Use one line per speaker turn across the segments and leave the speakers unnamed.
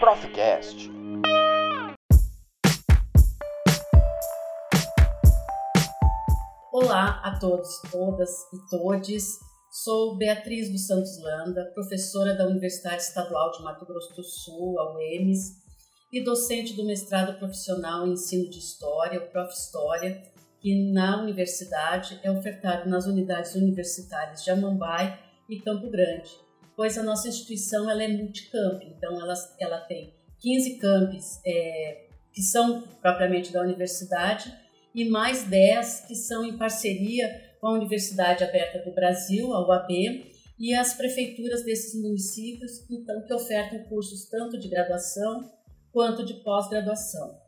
Profcast.
Olá a todos, todas e todes. Sou Beatriz dos Santos Landa, professora da Universidade Estadual de Mato Grosso do Sul, a UEMS, e docente do mestrado profissional em ensino de História, o Prof. História, que na universidade é ofertado nas unidades universitárias de Amambai e Campo Grande, pois a nossa instituição ela é multicamp, então ela, ela tem 15 campos é, que são propriamente da universidade e mais 10 que são em parceria com a Universidade Aberta do Brasil, a UAB, e as prefeituras desses municípios, então, que ofertam cursos tanto de graduação quanto de pós-graduação.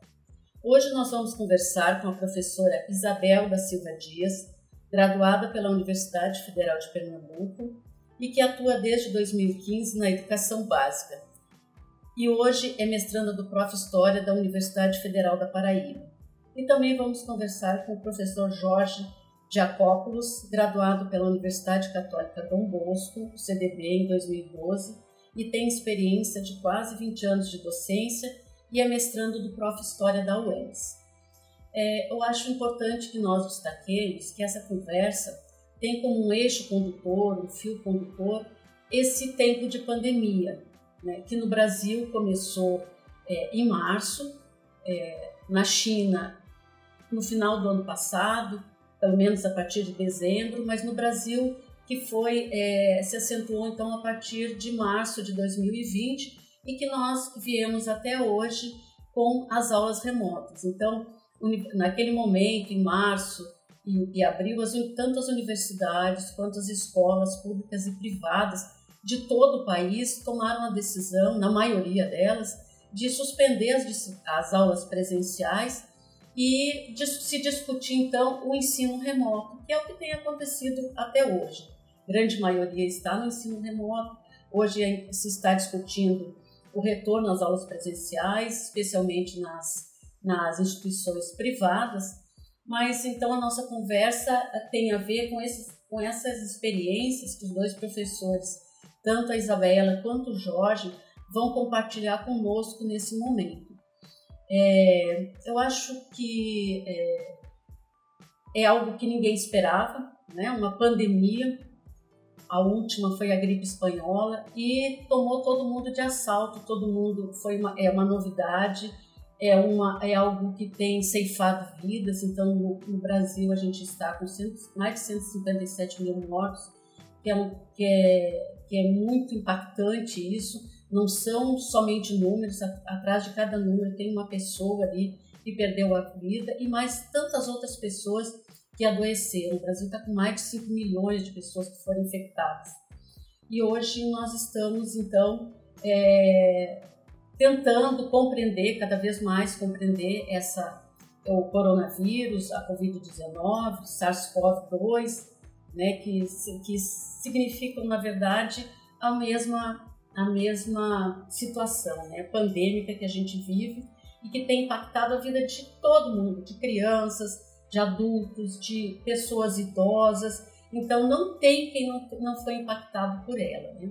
Hoje nós vamos conversar com a professora Isabel da Silva Dias, graduada pela Universidade Federal de Pernambuco e que atua desde 2015 na educação básica. E hoje é mestranda do Prof. História da Universidade Federal da Paraíba. E também vamos conversar com o professor Jorge Jacópolis, graduado pela Universidade Católica Dom Bosco, CDB, em 2012, e tem experiência de quase 20 anos de docência e é mestrando do Prof. História da UEMS. É, eu acho importante que nós destaquemos que essa conversa tem como um eixo condutor, um fio condutor, esse tempo de pandemia, né, que no Brasil começou é, em março, é, na China no final do ano passado, pelo menos a partir de dezembro, mas no Brasil que foi é, se acentuou então a partir de março de 2020 e que nós viemos até hoje com as aulas remotas. Então, naquele momento, em março e, e abril, as, tanto as universidades quanto as escolas públicas e privadas de todo o país tomaram a decisão, na maioria delas, de suspender as, as aulas presenciais e de, se discutir então o ensino remoto, que é o que tem acontecido até hoje. A grande maioria está no ensino remoto. Hoje se está discutindo o retorno às aulas presenciais, especialmente nas, nas instituições privadas. Mas então a nossa conversa tem a ver com, esses, com essas experiências que os dois professores, tanto a Isabela quanto o Jorge, vão compartilhar conosco nesse momento. É, eu acho que é, é, algo que ninguém esperava, né? uma pandemia. A última foi a gripe espanhola e tomou todo mundo de assalto. Todo mundo foi uma, é uma novidade, é, uma, é algo que tem ceifado vidas. Então, no, no Brasil, a gente está com cento, mais de 157 mil mortos, que é, que é, que é muito impactante isso não são somente números, atrás de cada número tem uma pessoa ali que perdeu a vida e mais tantas outras pessoas que adoeceram. O Brasil está com mais de 5 milhões de pessoas que foram infectadas. E hoje nós estamos, então, é, tentando compreender, cada vez mais compreender essa, o coronavírus, a Covid-19, SARS-CoV-2, né, que, que significam, na verdade, a mesma a mesma situação né, pandêmica que a gente vive e que tem impactado a vida de todo mundo, de crianças, de adultos, de pessoas idosas. Então, não tem quem não, não foi impactado por ela. Né?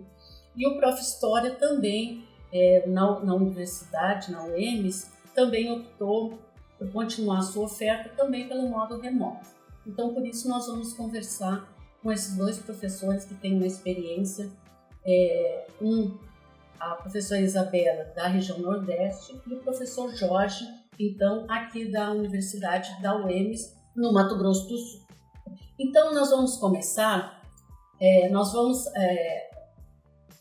E o Prof. História também, é, na, na universidade, na UEMS, também optou por continuar a sua oferta também pelo modo remoto. Então, por isso, nós vamos conversar com esses dois professores que têm uma experiência é, um, a professora Isabela, da região Nordeste, e o professor Jorge, então, aqui da Universidade da UEMS, no Mato Grosso do Sul. Então, nós vamos começar, é, nós vamos é,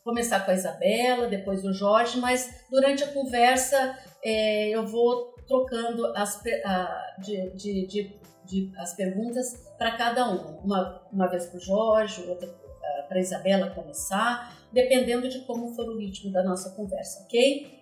começar com a Isabela, depois o Jorge, mas durante a conversa é, eu vou trocando as, a, de, de, de, de, as perguntas para cada um. Uma, uma vez para o Jorge, outra para a Isabela começar, dependendo de como for o ritmo da nossa conversa, ok?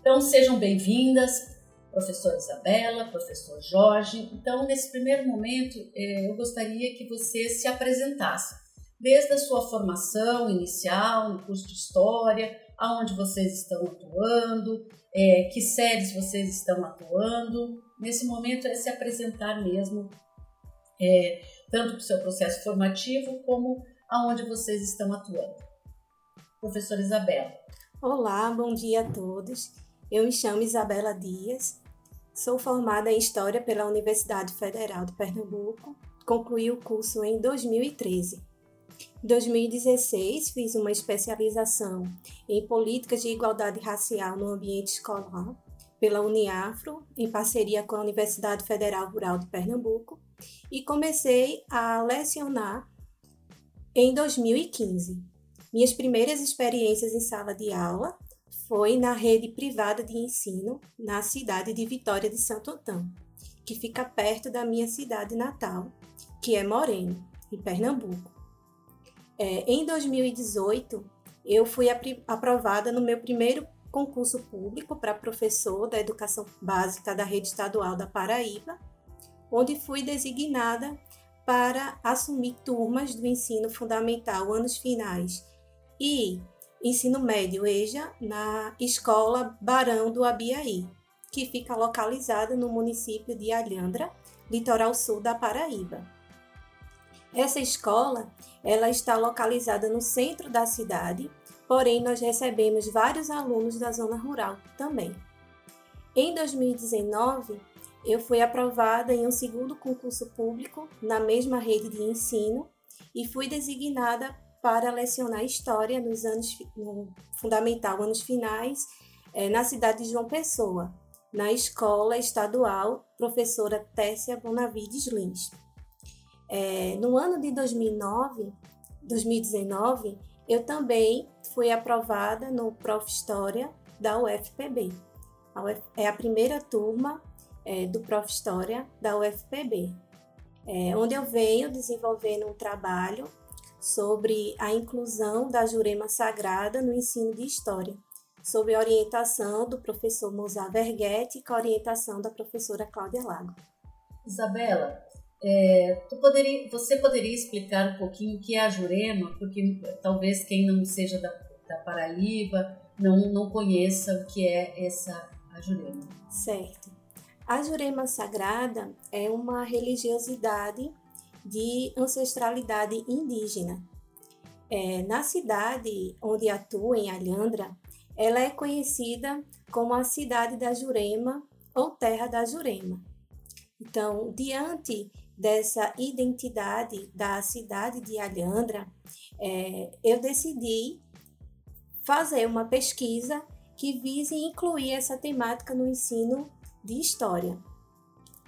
Então sejam bem-vindas, professora Isabela, professor Jorge. Então, nesse primeiro momento, eh, eu gostaria que você se apresentasse, desde a sua formação inicial no curso de História, aonde vocês estão atuando, é, que séries vocês estão atuando. Nesse momento é se apresentar mesmo é, tanto para o seu processo formativo como aonde vocês estão atuando. Professora Isabela.
Olá, bom dia a todos. Eu me chamo Isabela Dias, sou formada em História pela Universidade Federal de Pernambuco, concluí o curso em 2013. Em 2016, fiz uma especialização em Políticas de Igualdade Racial no Ambiente Escolar pela Uniafro, em parceria com a Universidade Federal Rural de Pernambuco, e comecei a lecionar em 2015. Minhas primeiras experiências em sala de aula foi na rede privada de ensino na cidade de Vitória de Santo Antão, que fica perto da minha cidade natal, que é Moreno, em Pernambuco. É, em 2018, eu fui aprovada no meu primeiro concurso público para professor da educação básica da rede estadual da Paraíba, onde fui designada para assumir turmas do ensino fundamental anos finais e ensino médio EJA na Escola Barão do Abiaí, que fica localizada no município de Alhandra, litoral sul da Paraíba. Essa escola, ela está localizada no centro da cidade, porém nós recebemos vários alunos da zona rural também. Em 2019, eu fui aprovada em um segundo concurso público na mesma rede de ensino e fui designada para lecionar história nos anos no fundamental anos finais é, na cidade de João Pessoa, na escola estadual professora Tessia Bonavides Lins. É, no ano de 2009, 2019, eu também fui aprovada no Prof. História da UFPB. A Uf, é a primeira turma é, do Prof. História da UFPB, é, onde eu venho desenvolvendo um trabalho sobre a inclusão da Jurema Sagrada no ensino de História, sob a orientação do professor Mozart Verghetti e com a orientação da professora Cláudia Lago.
Isabela, é, poderia, você poderia explicar um pouquinho o que é a Jurema, porque talvez quem não seja da, da Paraíba não, não conheça o que é essa a Jurema.
Certo. A Jurema Sagrada é uma religiosidade de ancestralidade indígena. É, na cidade onde atua, em Alhandra, ela é conhecida como a cidade da Jurema ou terra da Jurema. Então, diante dessa identidade da cidade de Alhandra, é, eu decidi fazer uma pesquisa que vise incluir essa temática no ensino de história.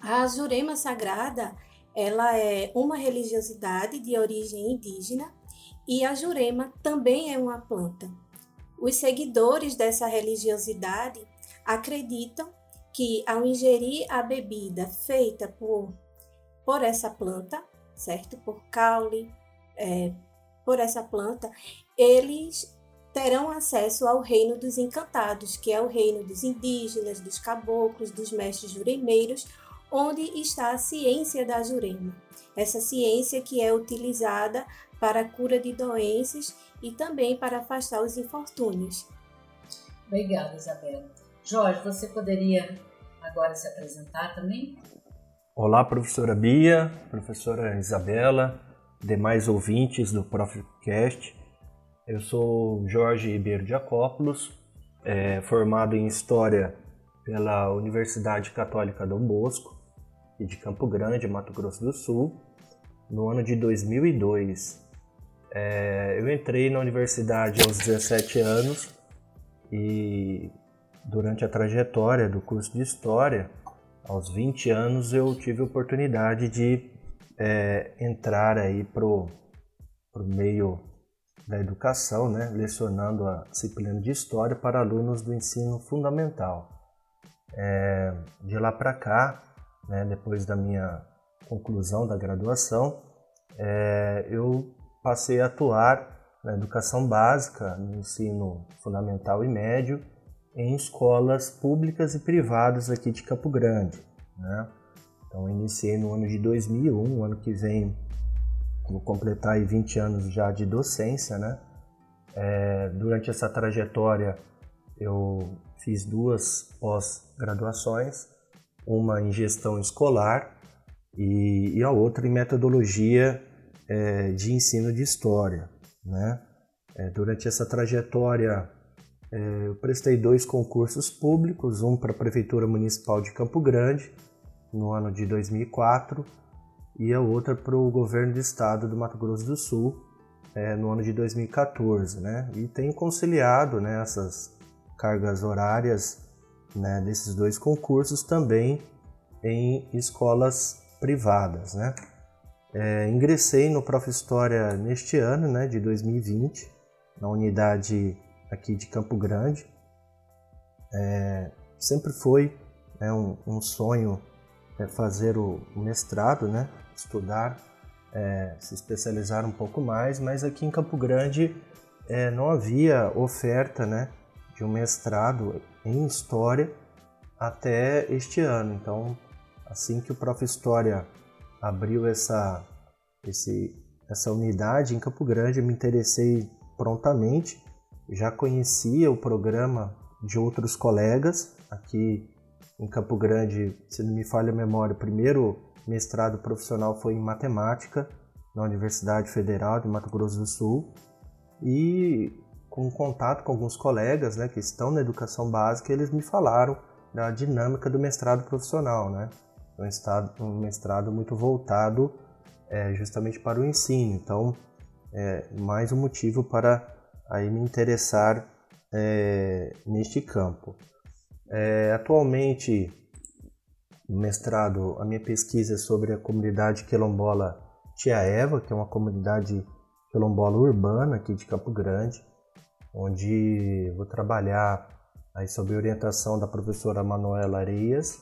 A Jurema Sagrada, ela é uma religiosidade de origem indígena e a Jurema também é uma planta. Os seguidores dessa religiosidade acreditam que ao ingerir a bebida feita por por essa planta, certo? Por caule, é, por essa planta, eles terão acesso ao reino dos encantados, que é o reino dos indígenas, dos caboclos, dos mestres juremeiros, onde está a ciência da jurema. Essa ciência que é utilizada para a cura de doenças e também para afastar os infortúnios.
Obrigada, Isabela. Jorge, você poderia agora se apresentar também?
Olá, professora Bia, professora Isabela, demais ouvintes do Profcast. Eu sou Jorge Ribeiro de Acópolis, é, formado em História pela Universidade Católica Dom Bosco e de Campo Grande, Mato Grosso do Sul, no ano de 2002. É, eu entrei na universidade aos 17 anos e durante a trajetória do curso de História aos 20 anos eu tive a oportunidade de é, entrar aí pro, meio da educação, né, lecionando a disciplina de História para alunos do ensino fundamental. É, de lá para cá, né, depois da minha conclusão da graduação, é, eu passei a atuar na educação básica, no ensino fundamental e médio, em escolas públicas e privadas aqui de Campo Grande. Né? Então, iniciei no ano de 2001, ano que vem vou completar aí 20 anos já de docência. Né? É, durante essa trajetória, eu fiz duas pós-graduações, uma em gestão escolar e, e a outra em metodologia é, de ensino de história. Né? É, durante essa trajetória, é, eu prestei dois concursos públicos, um para a Prefeitura Municipal de Campo Grande, no ano de 2004, e a outra para o Governo do Estado do Mato Grosso do Sul, é, no ano de 2014. Né? E tenho conciliado né, essas cargas horárias né, desses dois concursos também em escolas privadas. Né? É, ingressei no Prof. História neste ano, né, de 2020, na unidade aqui de Campo Grande. É, sempre foi né, um, um, sonho é, fazer o mestrado, né, estudar, é, se especializar um pouco mais, mas aqui em Campo Grande é, não havia oferta né, de um mestrado em História até este ano. Então, assim que o Prof. História abriu essa, esse, essa unidade em Campo Grande, eu me interessei prontamente. Já conhecia o programa de outros colegas aqui em Campo Grande, se não me falha a memória, o primeiro mestrado profissional foi em matemática na Universidade Federal de Mato Grosso do Sul e com contato com alguns colegas né, que estão na educação básica, eles me falaram da dinâmica do mestrado profissional, né? um, estado, um mestrado muito voltado é, justamente para o ensino. Então, é mais um motivo para aí me interessar é, neste campo. É, atualmente, mestrado, a minha pesquisa é sobre a comunidade quilombola Tia Eva, que é uma comunidade quilombola urbana aqui de Campo Grande, onde vou trabalhar aí sob orientação da professora Manuela Areias,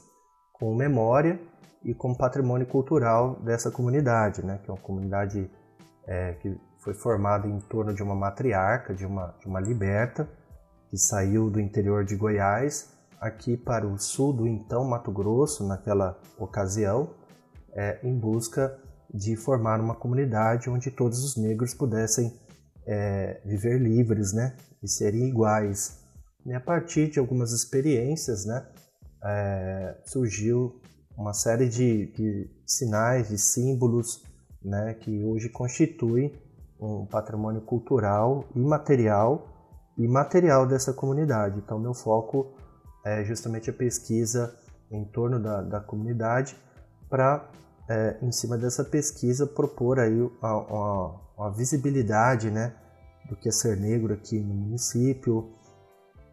com memória e com patrimônio cultural dessa comunidade, né? que é uma comunidade é, que foi formada em torno de uma matriarca, de uma, de uma liberta, que saiu do interior de Goiás aqui para o sul do então Mato Grosso, naquela ocasião, é, em busca de formar uma comunidade onde todos os negros pudessem é, viver livres né? e serem iguais. E a partir de algumas experiências, né, é, surgiu uma série de, de, sinais, de símbolos, né, que hoje constituem um patrimônio cultural imaterial e material dessa comunidade. Então, meu foco é justamente a pesquisa em torno da, da comunidade para, é, em cima dessa pesquisa, propor aí uma, uma visibilidade né, do que é ser negro aqui no município,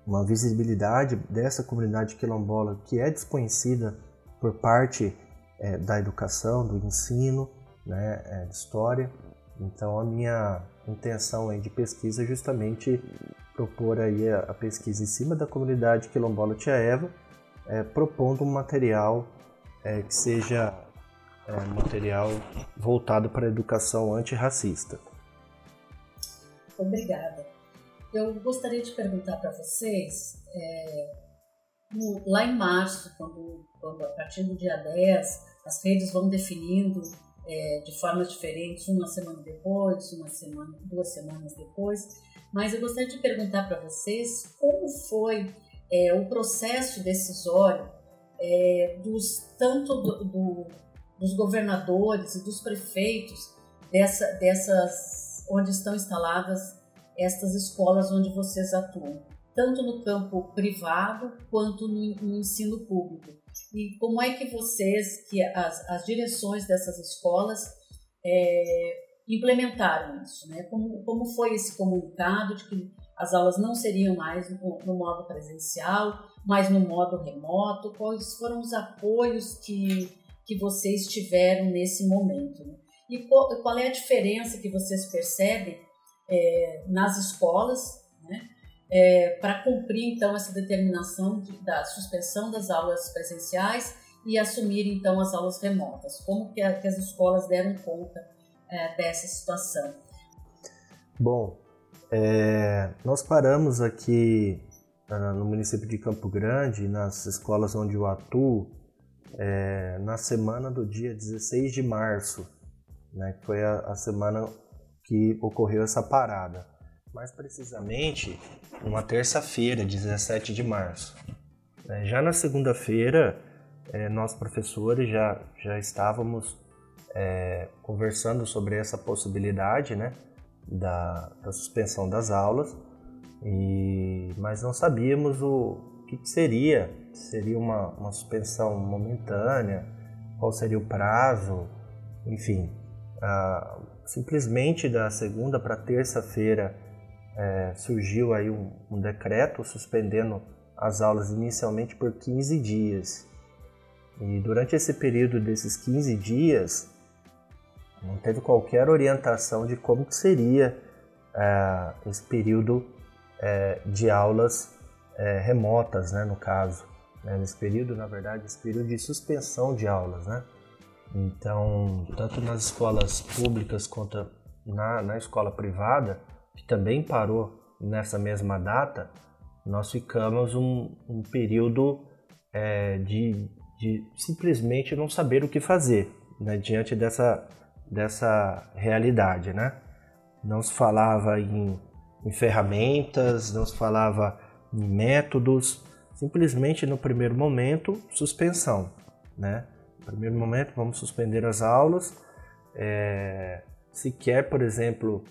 uma visibilidade dessa comunidade quilombola que é desconhecida por parte é, da educação, do ensino, né, é, de história. Então a minha intenção aí de pesquisa é justamente propor aí a, a pesquisa em cima da comunidade quilombola Tia Eva, é, propondo um material que seja é, material voltado para a educação antirracista.
Obrigada. Eu gostaria de perguntar para vocês, é, no, lá em março, quando, quando, a partir do dia 10, as redes vão definindo é, de formas diferentes, uma semana depois, uma semana, duas semanas depois, mas eu gostaria de perguntar para vocês como foi é, o processo decisório é, dos tanto do, do, dos governadores e dos prefeitos dessa, dessas onde estão instaladas estas escolas onde vocês atuam, tanto no campo privado quanto no, no ensino público. E como é que vocês, que as, as direções dessas escolas, é, implementaram isso? Né? Como, como foi esse comunicado de que as aulas não seriam mais no, no modo presencial, mas no modo remoto? Quais foram os apoios que, que vocês tiveram nesse momento? Né? E qual, é a diferença que vocês percebem é, nas escolas, né, é, para cumprir então essa determinação de, da suspensão das aulas presenciais e assumir então as aulas remotas. Como que, a, que as escolas deram conta é, dessa situação?
Bom, é, nós paramos aqui no município de Campo Grande, nas escolas onde eu atuo, é, na semana do dia 16 de março, né, que foi a, a semana que ocorreu essa parada. Mais precisamente, numa terça-feira, 17 de março. É, já na segunda-feira, é, nós professores já, já estávamos é, conversando sobre essa possibilidade né, da, da suspensão das aulas, e, mas não sabíamos o que, que seria, seria uma, uma suspensão momentânea, qual seria o prazo, enfim. Simplesmente da segunda para terça-feira é, surgiu aí um, um decreto suspendendo as aulas inicialmente por 15 dias. E durante esse período desses 15 dias, não teve qualquer orientação de como seria é, esse período é, de aulas é, remotas, né, no caso. Né, nesse período, na verdade, esse período de suspensão de aulas, né? Então, tanto nas escolas públicas quanto na, na escola privada, que também parou nessa mesma data, nós ficamos um, um período é, de, de simplesmente não saber o que fazer né, diante dessa, dessa realidade, né? Não se falava em, em ferramentas, não se falava em métodos, simplesmente no primeiro momento, suspensão, né? No primeiro momento, vamos suspender as aulas. É, se quer, por exemplo,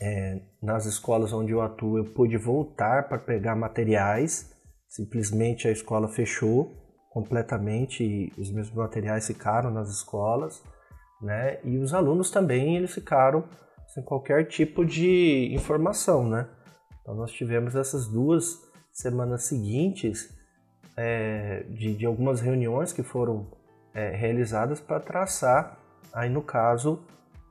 é, nas escolas onde eu atuo, eu pude voltar para pegar materiais, simplesmente a escola fechou completamente e os meus materiais ficaram nas escolas né? E os alunos também eles ficaram sem qualquer tipo de informação, né? Então nós tivemos essas duas semanas seguintes é, de, de, algumas reuniões que foram é, realizadas para traçar, aí no caso,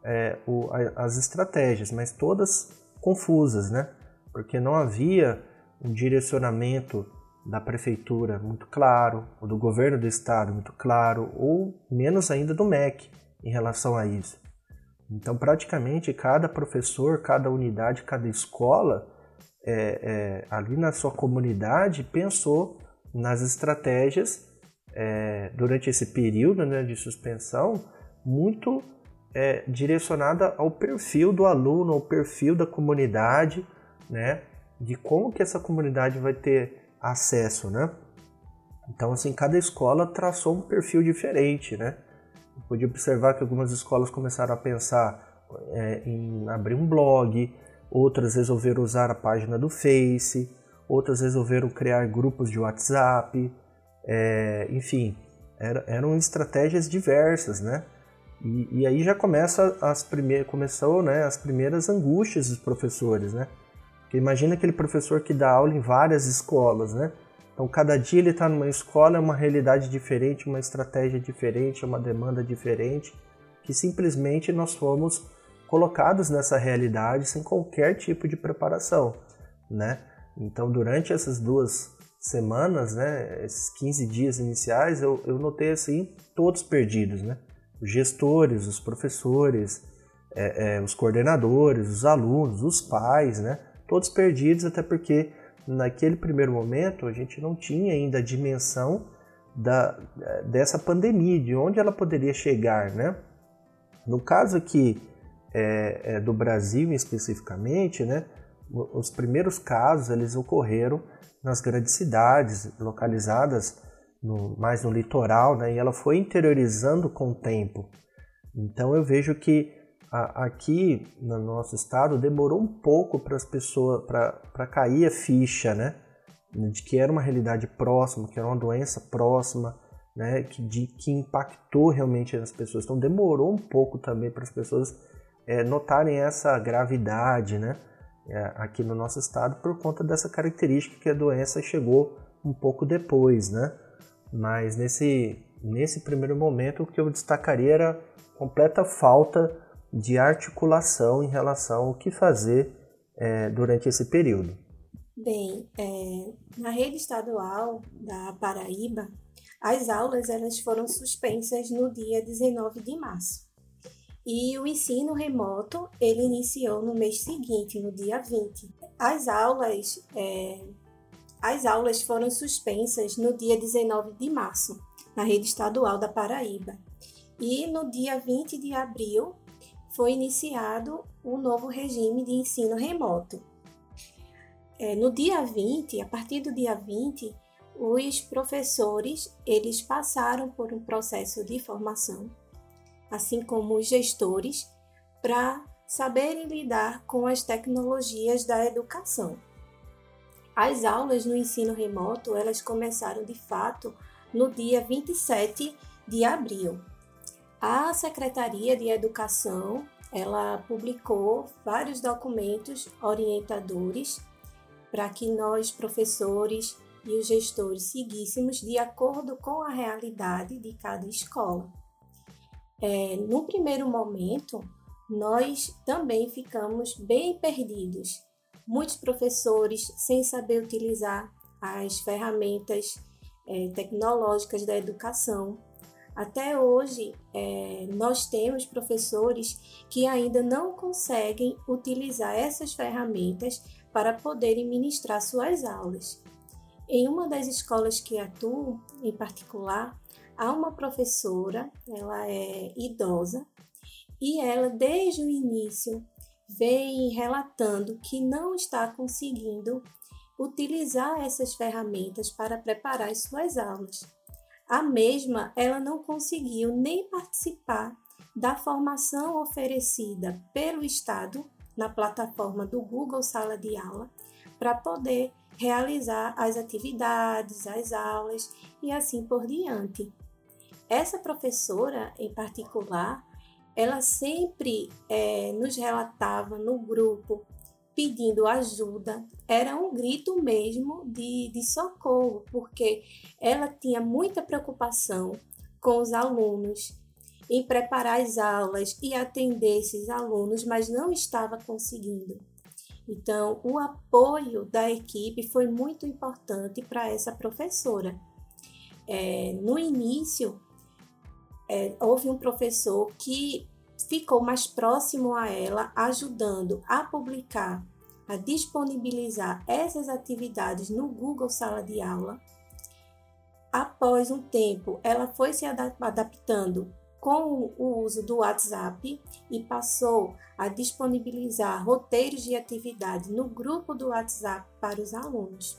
é, o, a, as estratégias, mas todas confusas, né? Porque não havia um direcionamento da prefeitura muito claro, ou do governo do estado muito claro, ou menos ainda do MEC em relação a isso. Então, praticamente cada professor, cada unidade, cada escola, é, é, ali na sua comunidade, pensou nas estratégias é, durante esse período né, de suspensão, muito é, direcionada ao perfil do aluno, ao perfil da comunidade, né, de como que essa comunidade vai ter acesso, né? Então, assim, cada escola traçou um perfil diferente, né? pude observar que algumas escolas começaram a pensar é, em abrir um blog, outras resolveram usar a página do Face, outras resolveram criar grupos de WhatsApp, é, enfim, era, eram estratégias diversas, né? E, e, aí já começa as primeiras, começou, né, as primeiras angústias dos professores, né? Porque imagina aquele professor que dá aula em várias escolas, né? Então, cada dia ele está numa escola, é uma realidade diferente, uma estratégia diferente, uma demanda diferente, que simplesmente nós fomos colocados nessa realidade sem qualquer tipo de preparação, né? Então, durante essas duas semanas, né, esses 15 dias iniciais, eu, eu notei assim, todos perdidos, né? Os gestores, os professores, é, é, os coordenadores, os alunos, os pais, né? Todos perdidos, até porque naquele primeiro momento a gente não tinha ainda a dimensão da, dessa pandemia, de onde ela poderia chegar, né? No caso aqui é, é, do Brasil especificamente, né? Os primeiros casos eles ocorreram nas grandes cidades localizadas no, mais no litoral, né? E ela foi interiorizando com o tempo. Então eu vejo que aqui no nosso estado demorou um pouco para as pessoas para cair a ficha, né? De que era uma realidade próxima, que era uma doença próxima, né? Que, de, que impactou realmente as pessoas. Então demorou um pouco também para as pessoas é, notarem essa gravidade, né? É, aqui no nosso estado por conta dessa característica que a doença chegou um pouco depois, né? Mas nesse nesse primeiro momento o que eu destacaria era completa falta de articulação em relação ao que fazer é, durante esse período.
Bem, é, na rede estadual da Paraíba, as aulas elas foram suspensas no dia 19 de março. E o ensino remoto ele iniciou no mês seguinte, no dia 20. As aulas, é, as aulas foram suspensas no dia 19 de março, na rede estadual da Paraíba. E no dia 20 de abril, foi iniciado o novo regime de ensino remoto. É, no dia 20, a partir do dia 20, os professores, eles passaram por um processo de formação, assim como os gestores, para saberem lidar com as tecnologias da educação. As aulas no ensino remoto, elas começaram de fato no dia 27 de abril. A Secretaria de Educação, ela publicou vários documentos orientadores para que nós professores e os gestores seguíssemos de acordo com a realidade de cada escola. É, no primeiro momento, nós também ficamos bem perdidos. Muitos professores sem saber utilizar as ferramentas é, tecnológicas da educação. Até hoje, é, nós temos professores que ainda não conseguem utilizar essas ferramentas para poderem ministrar suas aulas. Em uma das escolas que atuo, em particular, há uma professora, ela é idosa, e ela, desde o início, vem relatando que não está conseguindo utilizar essas ferramentas para preparar as suas aulas. A mesma, ela não conseguiu nem participar da formação oferecida pelo Estado na plataforma do Google Sala de Aula para poder realizar as atividades, as aulas e assim por diante. Essa professora, em particular, ela sempre é, nos relatava no grupo pedindo ajuda, era um grito mesmo de, de socorro, porque ela tinha muita preocupação com os alunos em preparar as aulas e atender esses alunos, mas não estava conseguindo. Então, o apoio da equipe foi muito importante para essa professora. É, no início, é, houve um professor que ficou mais próximo a ela, ajudando a publicar, a disponibilizar essas atividades no Google Sala de Aula. Após um tempo, ela foi se adaptando com o uso do WhatsApp e passou a disponibilizar roteiros de atividade no grupo do WhatsApp para os alunos.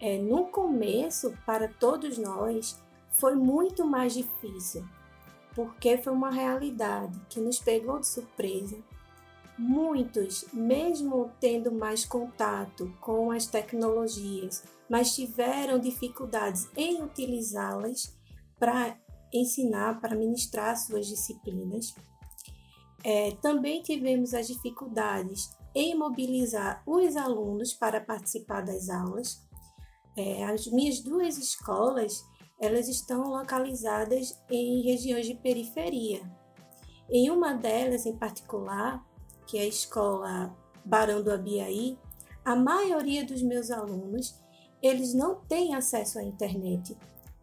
É, no começo, para todos nós, foi muito mais difícil, porque foi uma realidade que nos pegou de surpresa. Muitos, mesmo tendo mais contato com as tecnologias, mas tiveram dificuldades em utilizá-las para ensinar, para ministrar suas disciplinas. É, também tivemos as dificuldades em mobilizar os alunos para participar das aulas. É, as minhas duas escolas elas estão localizadas em regiões de periferia. Em uma delas, em particular, que é a escola Barão do Abiaí, a maioria dos meus alunos eles não têm acesso à internet.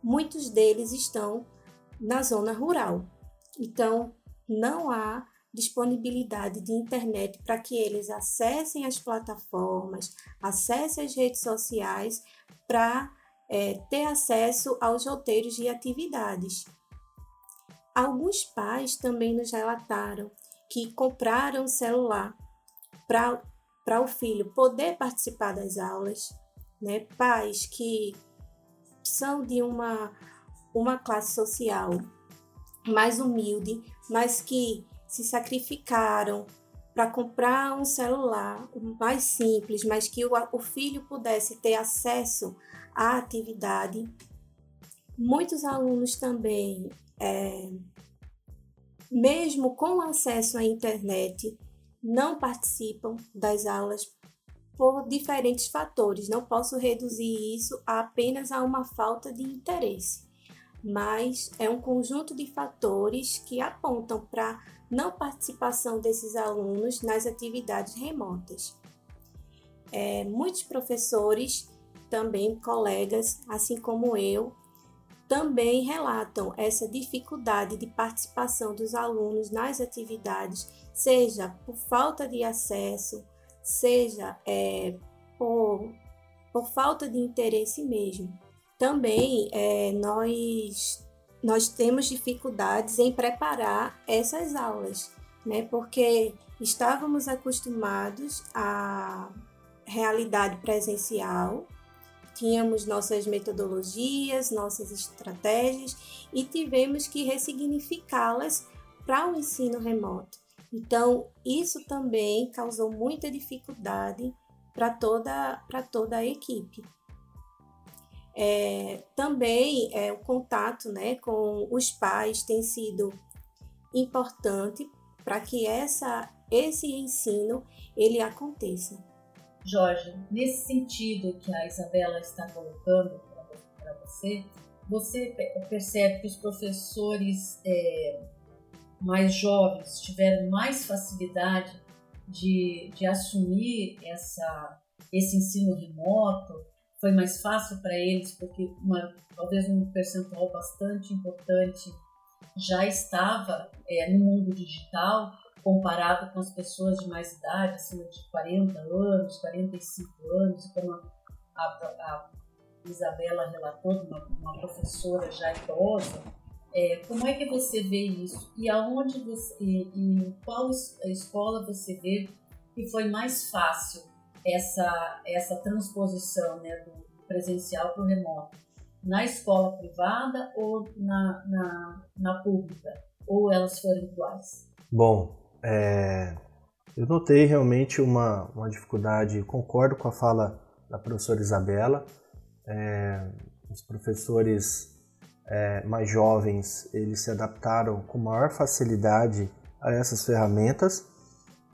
Muitos deles estão na zona rural. Então, não há disponibilidade de internet para que eles acessem as plataformas, acessem as redes sociais para é, ter acesso aos roteiros de atividades. Alguns pais também nos relataram que compraram celular para o filho poder participar das aulas, né? Pais que são de uma uma classe social mais humilde, mas que se sacrificaram para comprar um celular mais simples, mas que o, o filho pudesse ter acesso à atividade. Muitos alunos também, é, mesmo com acesso à internet, não participam das aulas por diferentes fatores. Não posso reduzir isso apenas a uma falta de interesse mas é um conjunto de fatores que apontam para não participação desses alunos nas atividades remotas. É, muitos professores, também colegas, assim como eu, também relatam essa dificuldade de participação dos alunos nas atividades, seja por falta de acesso, seja é, por, por falta de interesse mesmo. Também é, nós, nós temos dificuldades em preparar essas aulas, né? porque estávamos acostumados à realidade presencial tínhamos nossas metodologias, nossas estratégias e tivemos que ressignificá-las para o ensino remoto. Então, isso também causou muita dificuldade para toda, toda a equipe. É, também é, o contato né, com os pais tem sido importante para que essa, esse ensino ele aconteça.
Jorge, nesse sentido que a Isabela está colocando para você, você percebe que os professores é, mais jovens tiveram mais facilidade de, de assumir essa, esse ensino remoto? Foi mais fácil para eles porque uma, talvez um percentual bastante importante já estava é, no mundo digital comparado com as pessoas de mais idade, acima de 40 anos, 45 anos, como a, a, a Isabela relatou, uma, uma professora já idosa, é, como é que você vê isso? E aonde você, em qual escola você vê que foi mais fácil essa, essa transposição né, do presencial para o remoto? Na escola privada ou na, na, na pública? Ou elas foram iguais?
Bom, é, eu notei realmente uma, uma dificuldade, concordo com a fala da professora Isabela. É, os professores é, mais jovens eles se adaptaram com maior facilidade a essas ferramentas,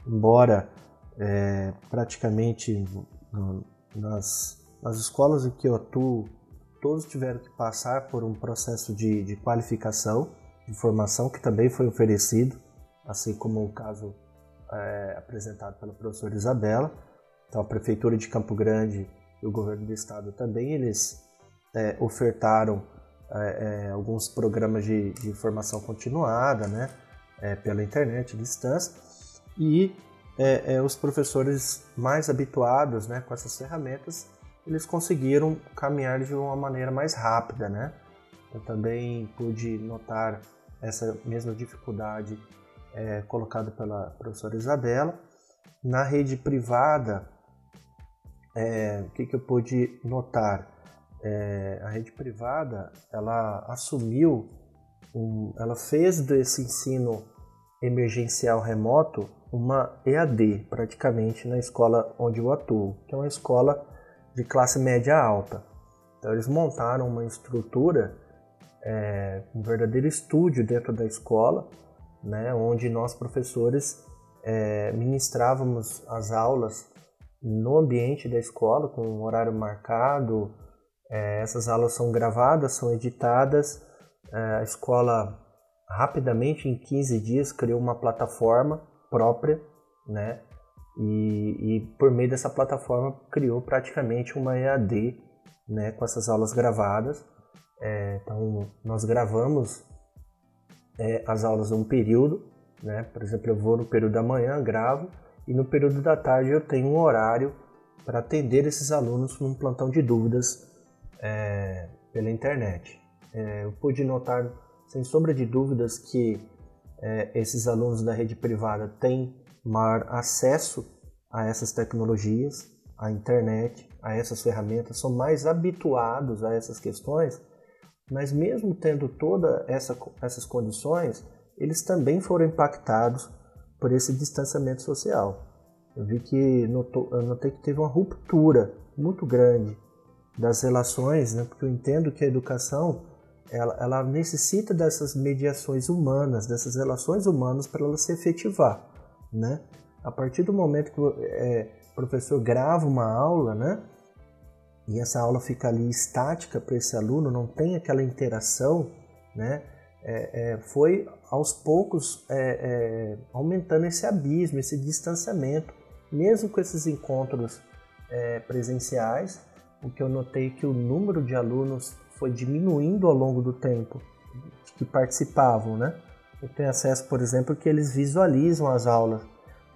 embora é, praticamente nas, nas escolas em que eu atuo todos tiveram que passar por um processo de, de qualificação, de formação que também foi oferecido, assim como o caso é, apresentado pela professora Isabela. Então a prefeitura de Campo Grande e o governo do estado também eles é, ofertaram é, é, alguns programas de, de, formação continuada, né, é, pela internet, à distância, e é, os professores mais habituados, né, com essas ferramentas, eles conseguiram caminhar de uma maneira mais rápida, né. Eu também pude notar essa mesma dificuldade é, colocada pela professora Isabela. Na rede privada, o que, que eu pude notar? é, a rede privada ela assumiu, um, ela fez desse ensino emergencial remoto uma EAD praticamente na escola onde eu atuo, que é uma escola de classe média alta. Então eles montaram uma estrutura, é, um verdadeiro estúdio dentro da escola, né, onde nós professores é, ministrávamos as aulas no ambiente da escola com um horário marcado, é, essas aulas são gravadas, são editadas. É, a escola rapidamente, em 15 dias, criou uma plataforma própria, né? E, e por meio dessa plataforma criou praticamente uma EAD, né? Com essas aulas gravadas. É, então nós gravamos é, as aulas num período, né? Por exemplo, eu vou no período da manhã, gravo, e no período da tarde eu tenho um horário para atender esses alunos num plantão de dúvidas é, pela internet. É, eu pude notar, sem sombra de dúvidas, que é, esses alunos da rede privada têm maior acesso a essas tecnologias, à internet, a essas ferramentas, são mais habituados a essas questões, mas mesmo tendo todas essa, essas condições, eles também foram impactados por esse distanciamento social. Eu vi que notou, notei que teve uma ruptura muito grande das relações, né? porque eu entendo que a educação ela, ela necessita dessas mediações humanas, dessas relações humanas para ela se efetivar. Né? A partir do momento que é, o professor grava uma aula, né? E essa aula fica ali estática para esse aluno, não tem aquela interação, né? É, é, foi aos poucos é, é aumentando esse abismo, esse distanciamento, mesmo com esses encontros é, presenciais, o que eu notei que o número de alunos foi diminuindo ao longo do tempo que participavam, né? Eu tenho acesso, por exemplo, que eles visualizam as aulas,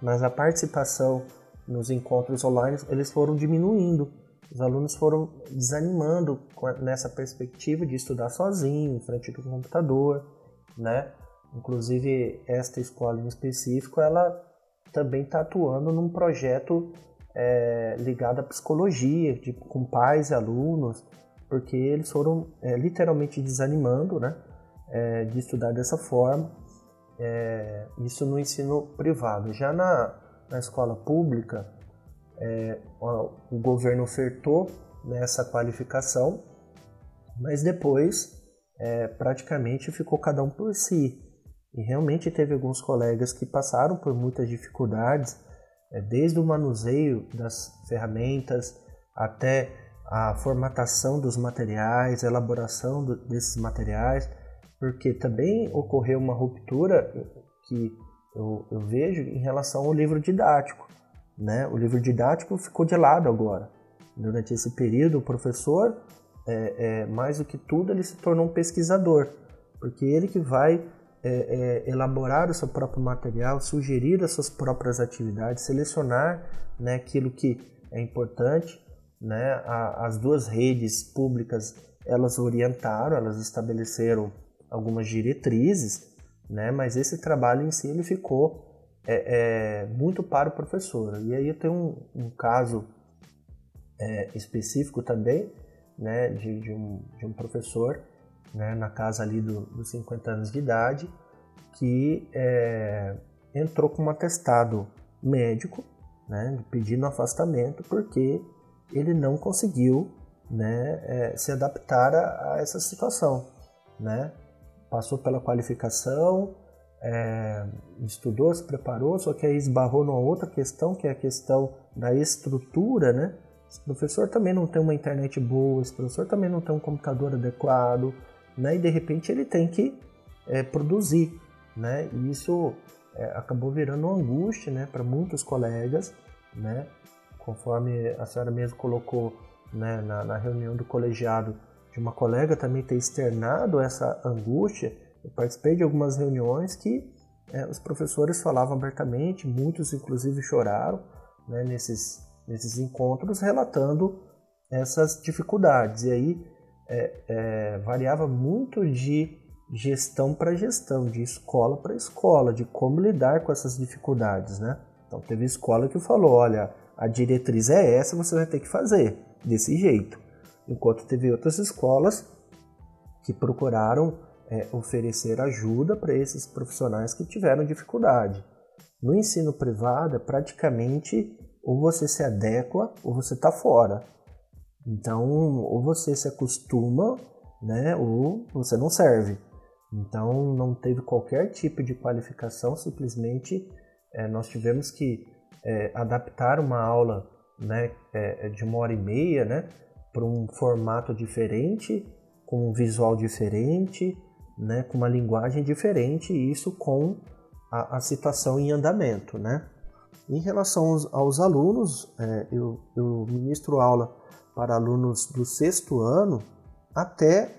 mas a participação nos encontros online eles foram diminuindo. Os alunos foram desanimando nessa perspectiva de estudar sozinho, em frente do computador, né? Inclusive esta escola em específico, ela também está atuando num projeto é, ligada à psicologia, de, com pais e alunos, porque eles foram é, literalmente desanimando né, é, de estudar dessa forma, é, isso no ensino privado. Já na, na escola pública, é, o governo ofertou nessa qualificação, mas depois é, praticamente ficou cada um por si. E realmente teve alguns colegas que passaram por muitas dificuldades, é, desde o manuseio das ferramentas até a formatação dos materiais, elaboração do, desses materiais, porque também ocorreu uma ruptura que eu, eu, vejo em relação ao livro didático. Né? O livro didático ficou de lado agora. Durante esse período, o professor, é, é, mais do que tudo, ele se tornou um pesquisador, porque ele que vai é, é, elaborar o seu próprio material, sugerir as suas próprias atividades, selecionar né, aquilo que é importante. Né? A, as duas redes públicas elas orientaram, elas estabeleceram algumas diretrizes, né? mas esse trabalho em si ele ficou é, é, muito para o professor. E aí eu tenho um, um caso é, específico também né, de, de, um, de um professor né, na casa ali do, dos 50 anos de idade, que é, entrou com um atestado médico, né, pedindo afastamento, porque ele não conseguiu né, é, se adaptar a, a, essa situação. Né? Passou pela qualificação, é, estudou, se preparou, só que aí esbarrou numa outra questão, que é a questão da estrutura, né? Esse professor também não tem uma internet boa, esse professor também não tem um computador adequado, né? E de repente ele tem que é, produzir, né? E isso é, acabou virando uma angústia, né, para muitos colegas, né? Conforme a senhora mesmo colocou, né, na, na reunião do colegiado, de uma colega também ter externado essa angústia. Eu participei de algumas reuniões que é, os professores falavam abertamente, muitos inclusive choraram né, nesses, nesses encontros, relatando essas dificuldades. E aí é, é, variava muito de gestão para gestão, de escola para escola, de como lidar com essas dificuldades, né? Então teve escola que falou, olha, a diretriz é essa, você vai ter que fazer desse jeito. Enquanto teve outras escolas que procuraram é, oferecer ajuda para esses profissionais que tiveram dificuldade. No ensino privado, é praticamente ou você se adequa ou você está fora. Então, ou você se acostuma, né, ou você não serve. Então, não teve qualquer tipo de qualificação, simplesmente é, nós tivemos que é, adaptar uma aula né, é, de uma hora e meia né, para um formato diferente, com um visual diferente, né, com uma linguagem diferente, e isso com a, a situação em andamento. Né? Em relação aos, aos alunos, é, eu, eu ministro aula para alunos do sexto ano até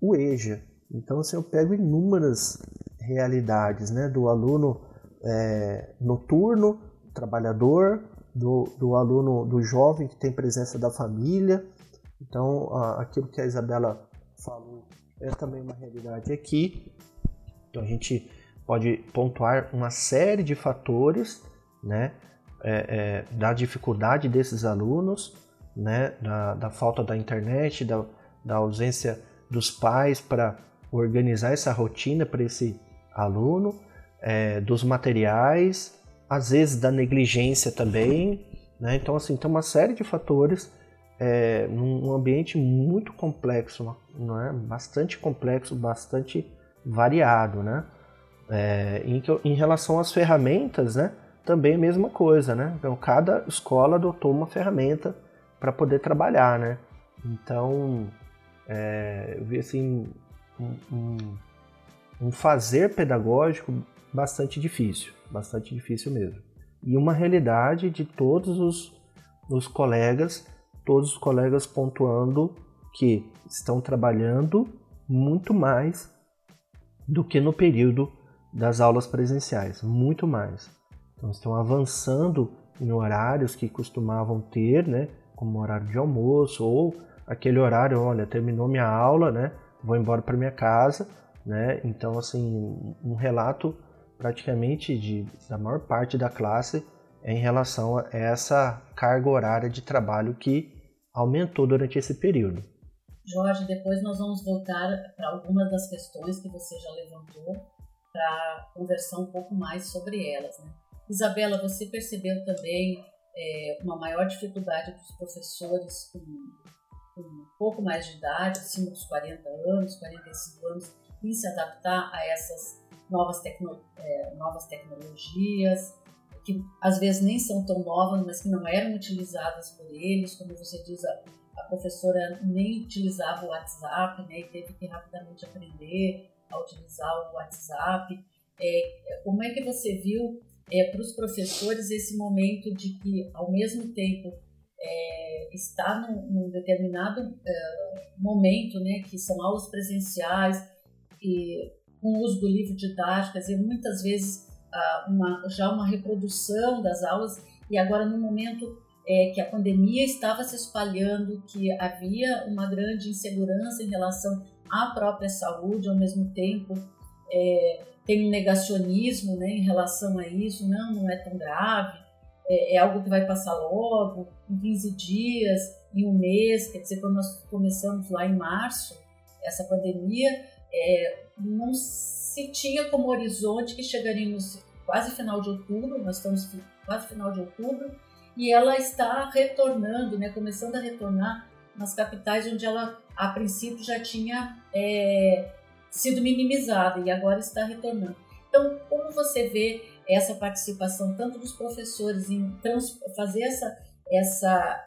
o EJA. Então, assim, eu pego inúmeras realidades né, do aluno é, noturno, trabalhador, do, do aluno, do jovem que tem presença da família. Então, a, aquilo que a Isabela falou é também uma realidade aqui. Então, a gente pode pontuar uma série de fatores né, é, é, da dificuldade desses alunos né, da, da falta da internet, da, da ausência dos pais para organizar essa rotina para esse aluno, é, dos materiais, às vezes da negligência também. Né? Então, assim, tem uma série de fatores é, num ambiente muito complexo, não é? bastante complexo, bastante variado. Né? É, em, em relação às ferramentas, né? também a mesma coisa. Né? Então, cada escola adotou uma ferramenta para poder trabalhar, né? Então, é, eu vi assim um, um, fazer pedagógico bastante difícil, bastante difícil mesmo. E uma realidade de todos os, os colegas, todos os colegas pontuando que estão trabalhando muito mais do que no período das aulas presenciais, muito mais. Então estão avançando em horários que costumavam ter, né? como horário de almoço ou aquele horário, olha, terminou minha aula, né? Vou embora para minha casa, né? Então, assim, um relato praticamente de, da maior parte da classe em relação a essa carga horária de trabalho que aumentou durante esse período.
Jorge, depois nós vamos voltar para algumas das questões que você já levantou para conversar um pouco mais sobre elas. Né? Isabela, você percebeu também é, uma maior dificuldade dos professores com, com, um pouco mais de idade, acima dos 40 anos, 45 anos, em se adaptar a essas novas, tecno, é, novas tecnologias, que às vezes nem são tão novas, mas que não eram utilizadas por eles, como você diz, a, a professora nem utilizava o WhatsApp, né, e teve que rapidamente aprender a utilizar o WhatsApp. É, como é que você viu é, para os professores esse momento de que, ao mesmo tempo, é, está num, num determinado é, momento, né, que são aulas presenciais, e com o uso do livro didático, quer dizer, muitas vezes uma, já uma reprodução das aulas, e agora no momento é, que a pandemia estava se espalhando, que havia uma grande insegurança em relação à própria saúde, ao mesmo tempo é, tem um negacionismo né, em relação a isso, não, não é tão grave, é, é, algo que vai passar logo, em 15 dias, em um mês, quer dizer, quando nós começamos lá em março, essa pandemia, é, não se tinha como horizonte que chegaríamos quase final de outubro, nós estamos quase final de outubro, e ela está retornando, né, começando a retornar nas capitais onde ela, a princípio, já tinha é, sido minimizada e agora está retornando. Então, como você vê essa participação tanto dos professores em trans, fazer essa, essa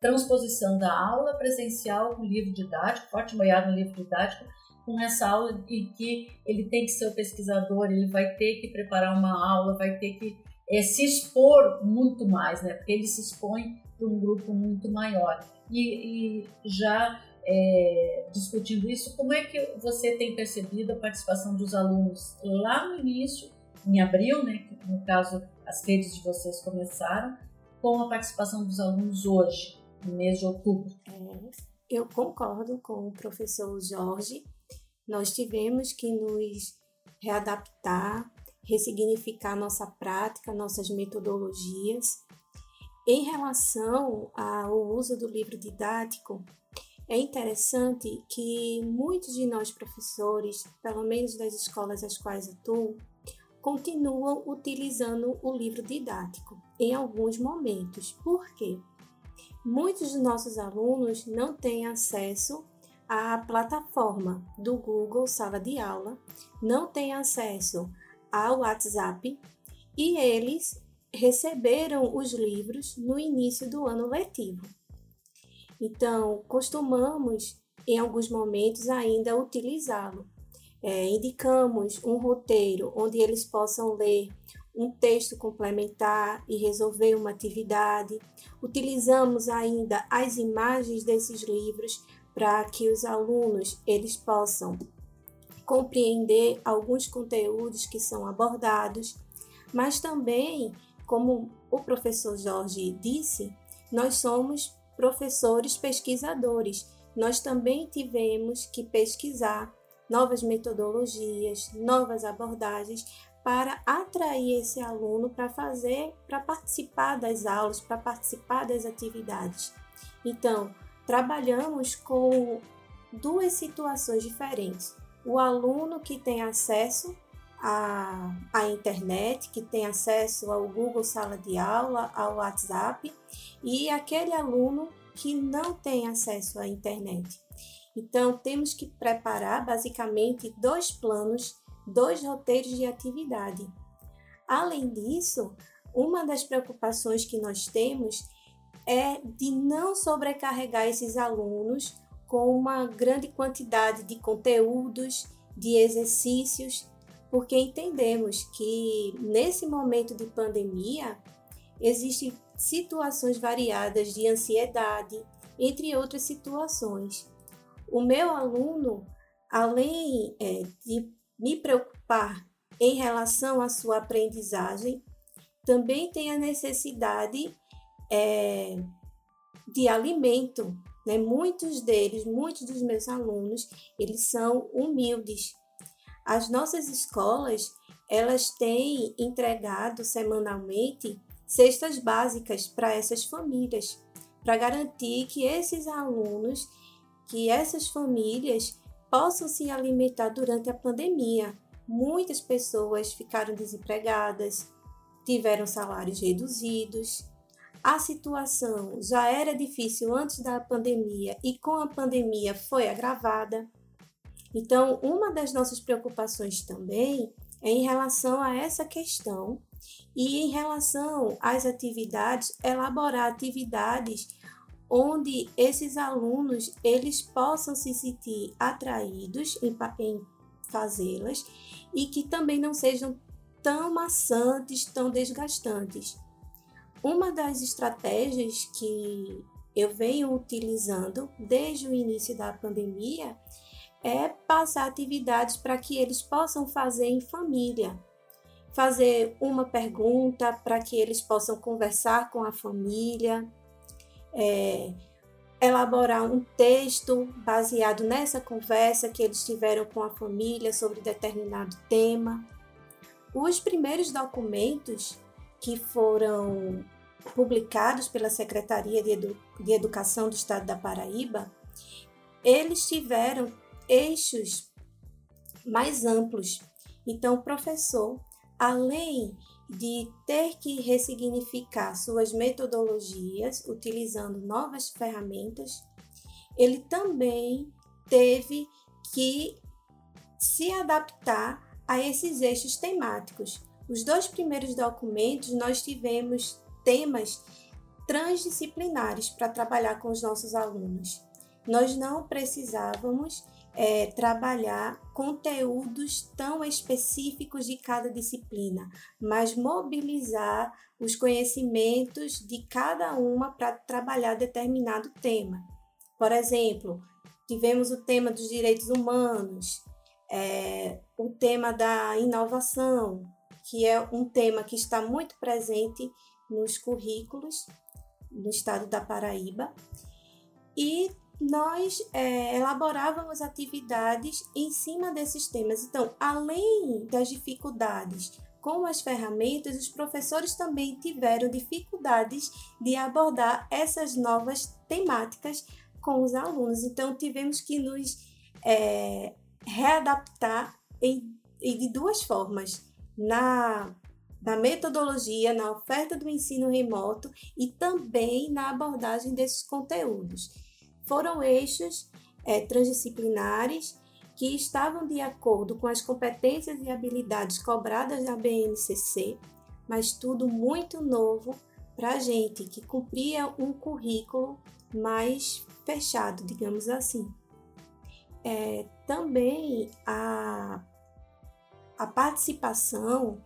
transposição da aula presencial com livro didático, forte apoiado no livro didático, com essa aula em que ele tem que ser o pesquisador, ele vai ter que preparar uma aula, vai ter que é, se expor muito mais, né? Porque ele se expõe para um grupo muito maior. E, e já é, discutindo isso, como é que você tem percebido a participação dos alunos lá no início, em abril, né, no caso as redes de vocês começaram, com a participação dos alunos hoje, no mês de outubro?
É, eu concordo com o professor Jorge. Nós tivemos que nos readaptar, ressignificar nossa prática, nossas metodologias. Em relação ao uso do livro didático, é interessante que muitos de nós professores, pelo menos das escolas às quais atuo, continuam utilizando o livro didático em alguns momentos. Por quê? Muitos dos nossos alunos não têm acesso à plataforma do Google Sala de Aula, não têm acesso ao WhatsApp e eles receberam os livros no início do ano letivo. Então, costumamos em alguns momentos ainda utilizá-lo. É, indicamos um roteiro onde eles possam ler um texto complementar e resolver uma atividade. Utilizamos ainda as imagens desses livros para que os alunos eles possam compreender alguns conteúdos que são abordados, mas também, como o professor Jorge disse, nós somos professores pesquisadores. Nós também tivemos que pesquisar novas metodologias, novas abordagens para atrair esse aluno para fazer, para participar das aulas, para participar das atividades. Então, trabalhamos com duas situações diferentes. O aluno que tem acesso à, à internet, que tem acesso ao Google Sala de Aula, ao WhatsApp, e aquele aluno que não tem acesso à internet. Então, temos que preparar basicamente dois planos, dois roteiros de atividade. Além disso, uma das preocupações que nós temos é de não sobrecarregar esses alunos com uma grande quantidade de conteúdos, de exercícios, porque entendemos que nesse momento de pandemia existem situações variadas de ansiedade, entre outras situações. O meu aluno, além é, de me preocupar em relação à sua aprendizagem, também tem a necessidade é, de alimento. Né? Muitos deles, muitos dos meus alunos, eles são humildes. As nossas escolas, elas têm entregado semanalmente cestas básicas para essas famílias, para garantir que esses alunos, que essas famílias possam se alimentar durante a pandemia. Muitas pessoas ficaram desempregadas, tiveram salários reduzidos. A situação já era difícil antes da pandemia e com a pandemia foi agravada. Então, uma das nossas preocupações também é em relação a essa questão e em relação às atividades, elaborar atividades onde esses alunos eles possam se sentir atraídos em, em fazê-las e que também não sejam tão maçantes, tão desgastantes. Uma das estratégias que eu venho utilizando desde o início da pandemia é passar atividades para que eles possam fazer em família. Fazer uma pergunta para que eles possam conversar com a família, é, elaborar um texto baseado nessa conversa que eles tiveram com a família sobre determinado tema. Os primeiros documentos que foram publicados pela Secretaria de, Edu de Educação do Estado da Paraíba, eles tiveram eixos mais amplos. Então, o professor, além de ter que ressignificar suas metodologias utilizando novas ferramentas, ele também teve que se adaptar a esses eixos temáticos. Os dois primeiros documentos nós tivemos temas transdisciplinares para trabalhar com os nossos alunos. Nós não precisávamos é, trabalhar conteúdos tão específicos de cada disciplina, mas mobilizar os conhecimentos de cada uma para trabalhar determinado tema. Por exemplo, tivemos o tema dos direitos humanos, é, o tema da inovação, que é um tema que está muito presente nos currículos no estado da Paraíba, e nós é, elaborávamos atividades em cima desses temas. Então, além das dificuldades com as ferramentas, os professores também tiveram dificuldades de abordar essas novas temáticas com os alunos. Então, tivemos que nos é, readaptar em, em, de duas formas: na, na metodologia, na oferta do ensino remoto e também na abordagem desses conteúdos foram eixos é, transdisciplinares que estavam de acordo com as competências e habilidades cobradas da BNCC, mas tudo muito novo para a gente que cumpria um currículo mais fechado, digamos assim. É, também a, a participação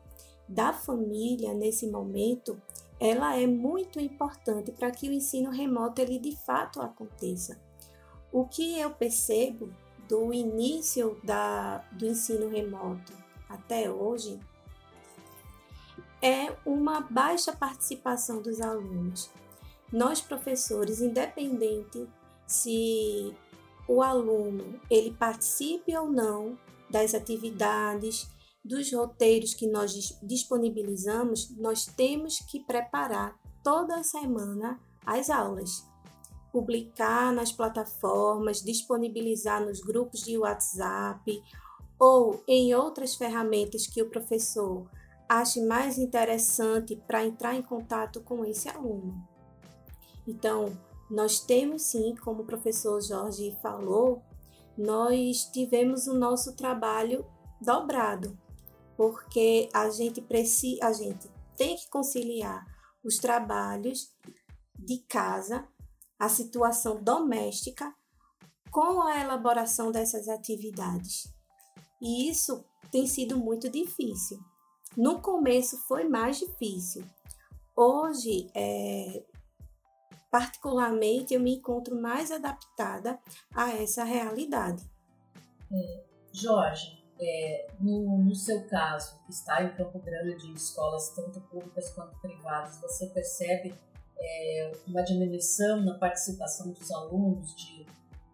da família nesse momento ela é muito importante para que o ensino remoto ele de fato aconteça. O que eu percebo do início da, do ensino remoto até hoje é uma baixa participação dos alunos. Nós professores, independente se o aluno ele participe ou não das atividades, dos roteiros que nós disponibilizamos, nós temos que preparar toda semana as aulas, publicar nas plataformas, disponibilizar nos grupos de WhatsApp ou em outras ferramentas que o professor ache mais interessante para entrar em contato com esse aluno. Então, nós temos sim, como o professor Jorge falou, nós tivemos o nosso trabalho dobrado porque a gente precisa, a gente tem que conciliar os trabalhos de casa, a situação doméstica com a elaboração dessas atividades. E isso tem sido muito difícil. No começo foi mais difícil. Hoje, é, particularmente, eu me encontro mais adaptada a essa realidade.
É, Jorge, é, no, no, seu caso, que está em Campo Grande, escolas tanto públicas quanto privadas, você percebe é, uma diminuição na participação dos alunos de,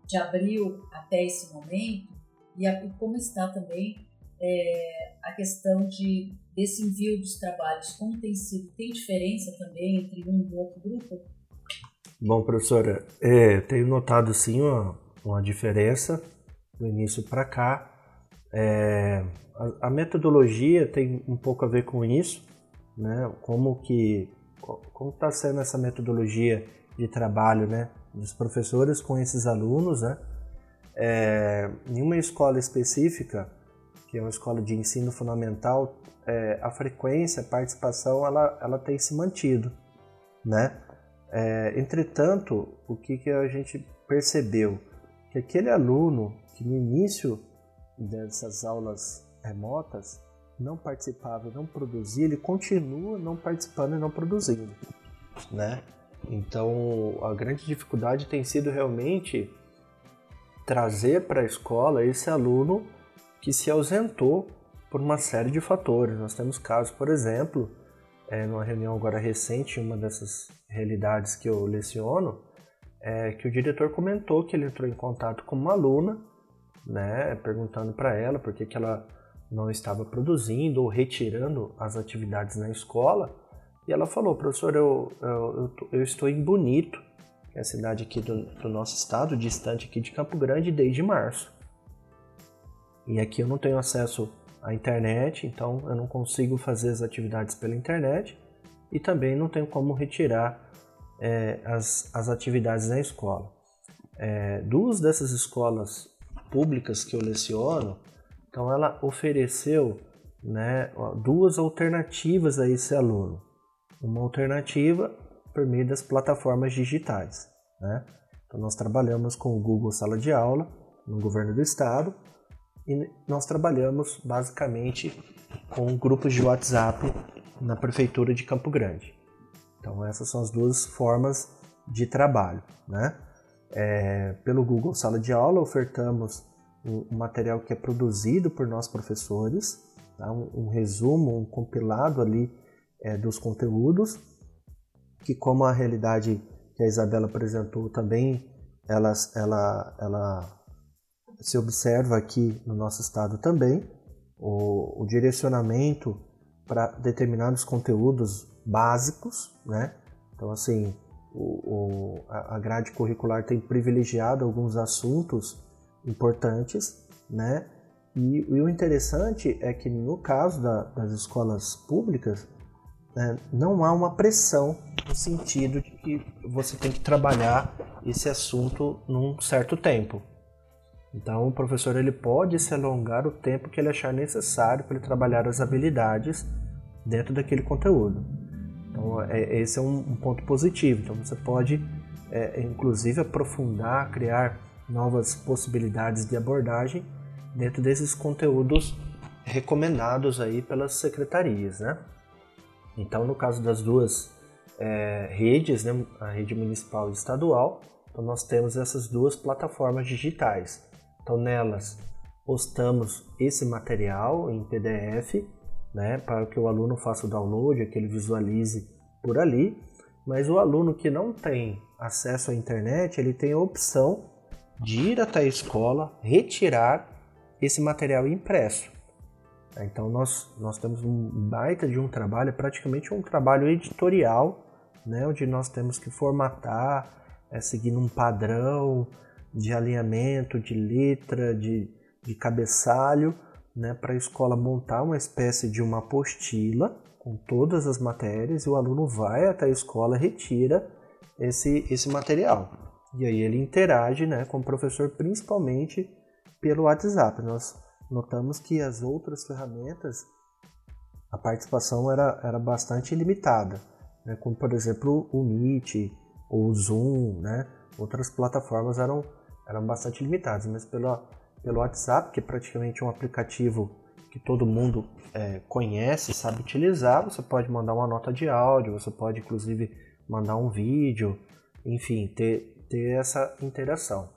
de abril até esse momento? E, a, e como está também é, a questão de desse envio dos trabalhos, como tem sido? Tem diferença também entre um e outro grupo?
Bom, professora, é, tenho notado sim uma, uma diferença do início para cá. É, a, a, metodologia tem um pouco a ver com isso, né? Como que como está sendo essa metodologia de trabalho, né? Dos professores com esses alunos, né? É, em uma escola específica, que é uma escola de ensino fundamental, é, a frequência, a participação, ela, ela tem se mantido, né? É, entretanto, o que, que a gente percebeu? Que aquele aluno que no início dessas aulas remotas não participava, não produzia, ele continua não participando e não produzindo, né? Então, a grande dificuldade tem sido realmente trazer para a escola esse aluno que se ausentou por uma série de fatores. Nós temos casos, por exemplo, é, numa reunião agora recente, uma dessas realidades que eu leciono, é que o diretor comentou que ele entrou em contato com uma aluna, né, perguntando para ela por que, que ela não estava produzindo ou retirando as atividades na escola. E ela falou, professor, eu, eu, eu, estou em Bonito, que é a cidade aqui do, do nosso estado, distante aqui de Campo Grande, desde março. E aqui eu não tenho acesso à internet, então eu não consigo fazer as atividades pela internet e também não tenho como retirar é, as, as atividades na escola. É, duas dessas escolas públicas que eu leciono, então ela ofereceu né, duas alternativas a esse aluno. Uma alternativa por meio das plataformas digitais. Né? Então nós trabalhamos com o Google Sala de Aula no governo do estado e nós trabalhamos basicamente com grupos de WhatsApp na prefeitura de Campo Grande. Então essas são as duas formas de trabalho. Né? É, pelo Google Sala de Aula ofertamos um, material que é produzido por nós professores, tá? um, um, resumo, um compilado ali é, dos conteúdos, que como a realidade que a Isabela apresentou também, ela, ela, ela se observa aqui no nosso estado também, o, o direcionamento para determinados conteúdos básicos, né? Então, assim, o, o, a grade curricular tem privilegiado alguns assuntos importantes, né? E, e o interessante é que no caso da, das escolas públicas, né, não há uma pressão no sentido de que você tem que trabalhar esse assunto num certo tempo. Então, o professor ele pode se alongar o tempo que ele achar necessário para ele trabalhar as habilidades dentro daquele conteúdo. Então, é, esse é um, um, ponto positivo. Então, você pode, é, inclusive, aprofundar, criar novas possibilidades de abordagem dentro desses conteúdos recomendados aí pelas secretarias, né? Então, no caso das duas é, redes, né, a rede municipal e estadual, então nós temos essas duas plataformas digitais. Então, nelas postamos esse material em PDF, né, para que o aluno faça o download, que ele visualize por ali. Mas o aluno que não tem acesso à internet, ele tem a opção de ir até a escola, retirar esse material impresso. Então nós, nós temos um baita de um trabalho, praticamente um trabalho editorial, né, onde nós temos que formatar, é, seguindo um padrão de alinhamento, de letra, de, de cabeçalho, né, para a escola montar uma espécie de uma apostila com todas as matérias e o aluno vai até a escola retira esse, esse material. E aí ele interage né, com o professor principalmente pelo WhatsApp. Nós notamos que as outras ferramentas, a participação era, era bastante limitada, né, como por exemplo o Meet ou o Zoom, né, outras plataformas eram, eram bastante limitadas, mas pelo, pelo WhatsApp, que é praticamente um aplicativo que todo mundo é, conhece, sabe utilizar, você pode mandar uma nota de áudio, você pode inclusive mandar um vídeo, enfim, ter, ter essa interação,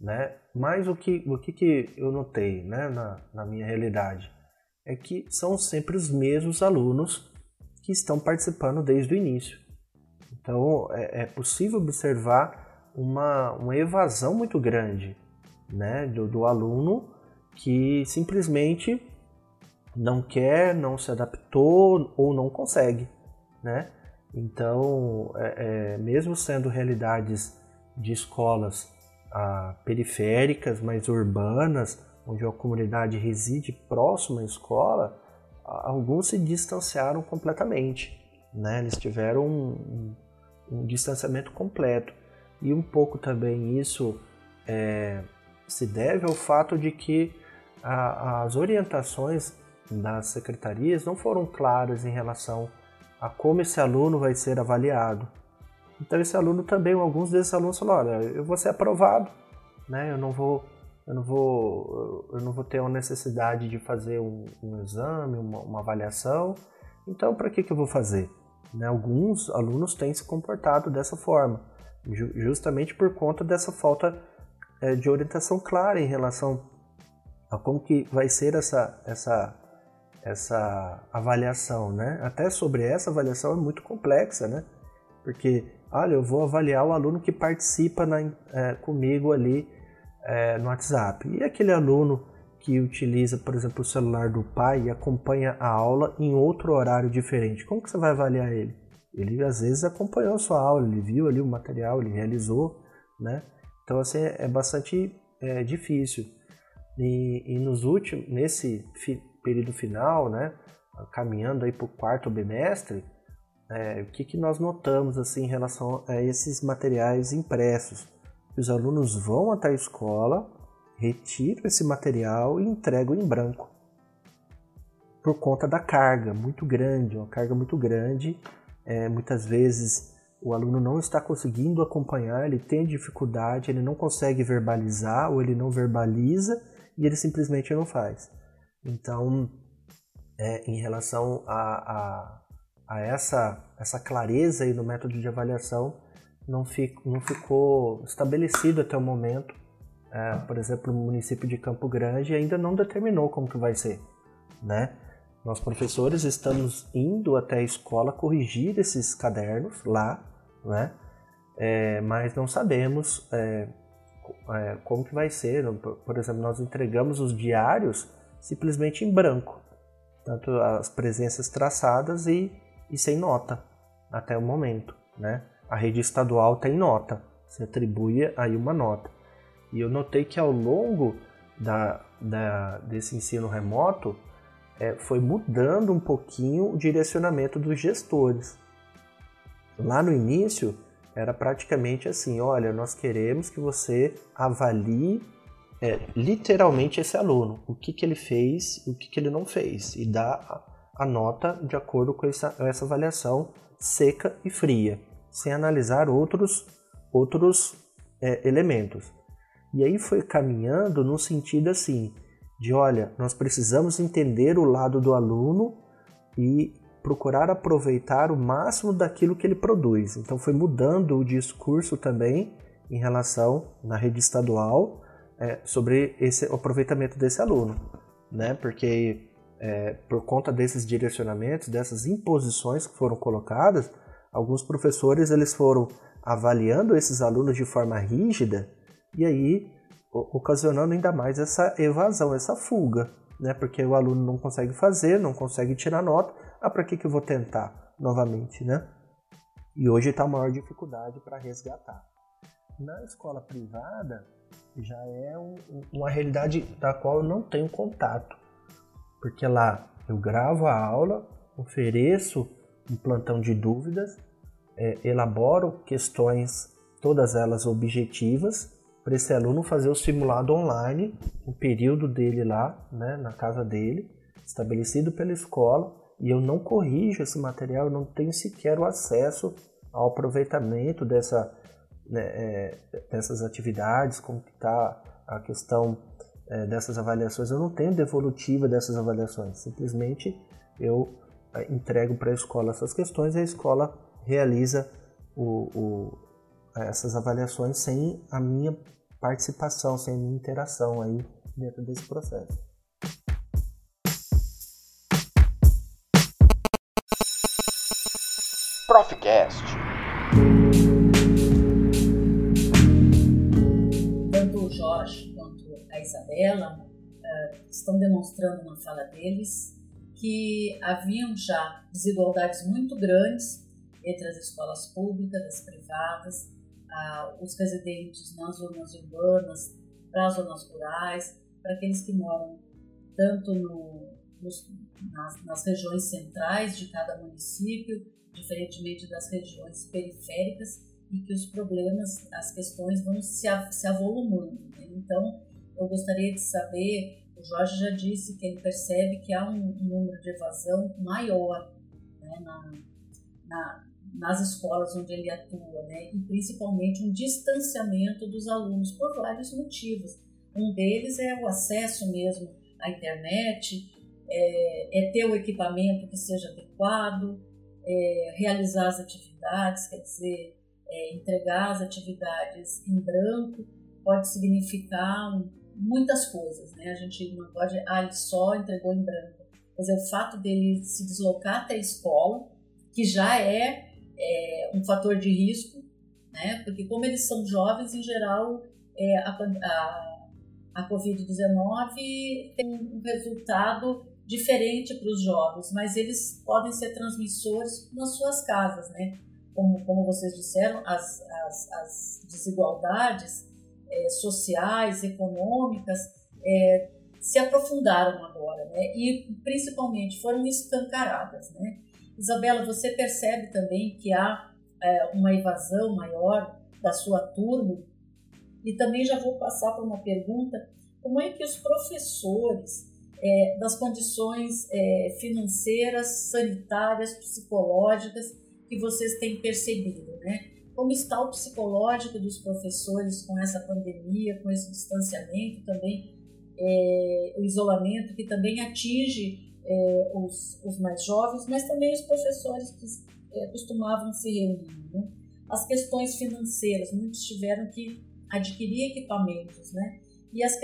né? Mas o que, o que, que eu notei né, na, na minha realidade é que são sempre os mesmos alunos que estão participando desde o início. Então é, é possível observar uma, uma evasão muito grande né, do, do aluno que simplesmente não quer, não se adaptou ou não consegue, né? Então, é, é, mesmo sendo realidades de escolas ah, periféricas, mais urbanas, onde a comunidade reside próxima à escola, alguns se distanciaram completamente. Né? Eles tiveram um, um, um distanciamento completo. E um pouco também isso é, se deve ao fato de que a, as orientações das secretarias não foram claras em relação a como esse aluno vai ser avaliado. Então esse aluno também, alguns desses alunos falaram, olha, eu vou ser aprovado, né? Eu não vou, eu não vou, eu não vou ter uma necessidade de fazer um, um exame, uma, uma, avaliação. Então para que que eu vou fazer? Né? Alguns alunos têm se comportado dessa forma, justamente por conta dessa falta é, de orientação clara em relação a como que vai ser essa essa essa avaliação, né? Até sobre essa avaliação é muito complexa, né? Porque, olha, eu vou avaliar o aluno que participa na, é, comigo ali é, no WhatsApp. E aquele aluno que utiliza, por exemplo, o celular do pai e acompanha a aula em outro horário diferente, como que você vai avaliar ele? Ele às vezes acompanhou a sua aula, ele viu ali o material, ele realizou, né? Então assim é bastante é, difícil. E, e nos últimos, nesse período final, né, caminhando aí para o quarto bimestre, é, o que, que nós notamos assim em relação a esses materiais impressos? Os alunos vão até a escola, retiram esse material e entregam em branco. Por conta da carga muito grande, uma carga muito grande. É, muitas vezes o aluno não está conseguindo acompanhar, ele tem dificuldade, ele não consegue verbalizar ou ele não verbaliza e ele simplesmente não faz. Então, é, em relação a, a, a, essa, essa clareza aí no método de avaliação, não, fico, não ficou estabelecido até o momento. É, por exemplo, o município de Campo Grande ainda não determinou como que vai ser, né? Nós professores estamos indo até a escola corrigir esses cadernos lá, né? É, mas não sabemos é, é, como que vai ser. Por exemplo, nós entregamos os diários simplesmente em branco. Tanto as presenças traçadas e, e sem nota, até o momento. Né? A rede estadual tem nota, se atribui aí uma nota. E eu notei que ao longo da, da, desse ensino remoto, é, foi mudando um pouquinho o direcionamento dos gestores. Lá no início, era praticamente assim: olha, nós queremos que você avalie é, literalmente esse aluno, o que, que ele fez, o que, que ele não fez, e dá a, nota de acordo com essa, essa avaliação seca e fria, sem analisar outros, outros é, elementos. E aí foi caminhando no sentido assim, de olha, nós precisamos entender o lado do aluno e procurar aproveitar o máximo daquilo que ele produz. Então foi mudando o discurso também em relação na rede estadual é, sobre esse aproveitamento desse aluno, né? Porque é, por conta desses direcionamentos, dessas imposições que foram colocadas, alguns professores eles foram avaliando esses alunos de forma rígida e aí ocasionando ainda mais essa evasão, essa fuga, né? Porque o aluno não consegue fazer, não consegue tirar nota, ah, para que, que eu vou tentar novamente, né? E hoje está a maior dificuldade para resgatar. Na escola privada, já é um, uma realidade da qual eu não tenho contato. Porque lá eu gravo a aula, ofereço um plantão de dúvidas, é, elaboro questões, todas elas objetivas, para esse aluno fazer o simulado online, o período dele lá, né, na casa dele, estabelecido pela escola, e eu não corrijo esse material, eu não tenho sequer o acesso ao aproveitamento dessa né, é, dessas atividades, como está a questão é, dessas avaliações. Eu não tenho devolutiva dessas avaliações, simplesmente eu é, entrego para a escola essas questões e a escola realiza o, o, essas avaliações sem a minha participação, sem a minha interação aí dentro desse processo.
Profcast. Jorge quanto a Isabela uh, estão demonstrando na fala deles que haviam já desigualdades muito grandes entre as escolas públicas, as privadas, ah, os residentes nas zonas urbanas, para as zonas rurais, para aqueles que moram tanto no, nos, nas, nas regiões centrais de cada município, diferentemente das regiões periféricas, e que os problemas, as questões vão se, se avolumando. Né? Então, eu gostaria de saber, o Jorge já disse que ele percebe que há um, número de evasão maior né, na, na, nas escolas onde ele atua, né, e principalmente um distanciamento dos alunos por vários motivos. Um deles é o acesso mesmo à internet, é, é ter o equipamento que seja adequado, é, realizar as atividades, quer dizer, é, entregar as atividades em branco pode significar muitas coisas, né? A gente não pode, ah, ele só entregou em branco. Quer dizer, o fato dele se deslocar até a escola, que já é, é um fator de risco, né? Porque como eles são jovens, em geral, é, a, a, a Covid-19 tem um resultado diferente para os jovens, mas eles podem ser transmissores nas suas casas, né? Como, como vocês disseram, as, as, as desigualdades é, sociais, econômicas, é, se aprofundaram agora, né? E principalmente foram escancaradas, né? Isabela, você percebe também que há é, uma evasão maior da sua turma? E também já vou passar para uma pergunta: como é que os professores é, das condições é, financeiras, sanitárias, psicológicas que vocês têm percebido, né? como está o psicológico dos professores com essa pandemia, com esse distanciamento também, é, o isolamento que também atinge é, os, os, mais jovens, mas também os professores que é, costumavam se reunir. Né? As questões financeiras, muitos tiveram que adquirir equipamentos, né? E, as,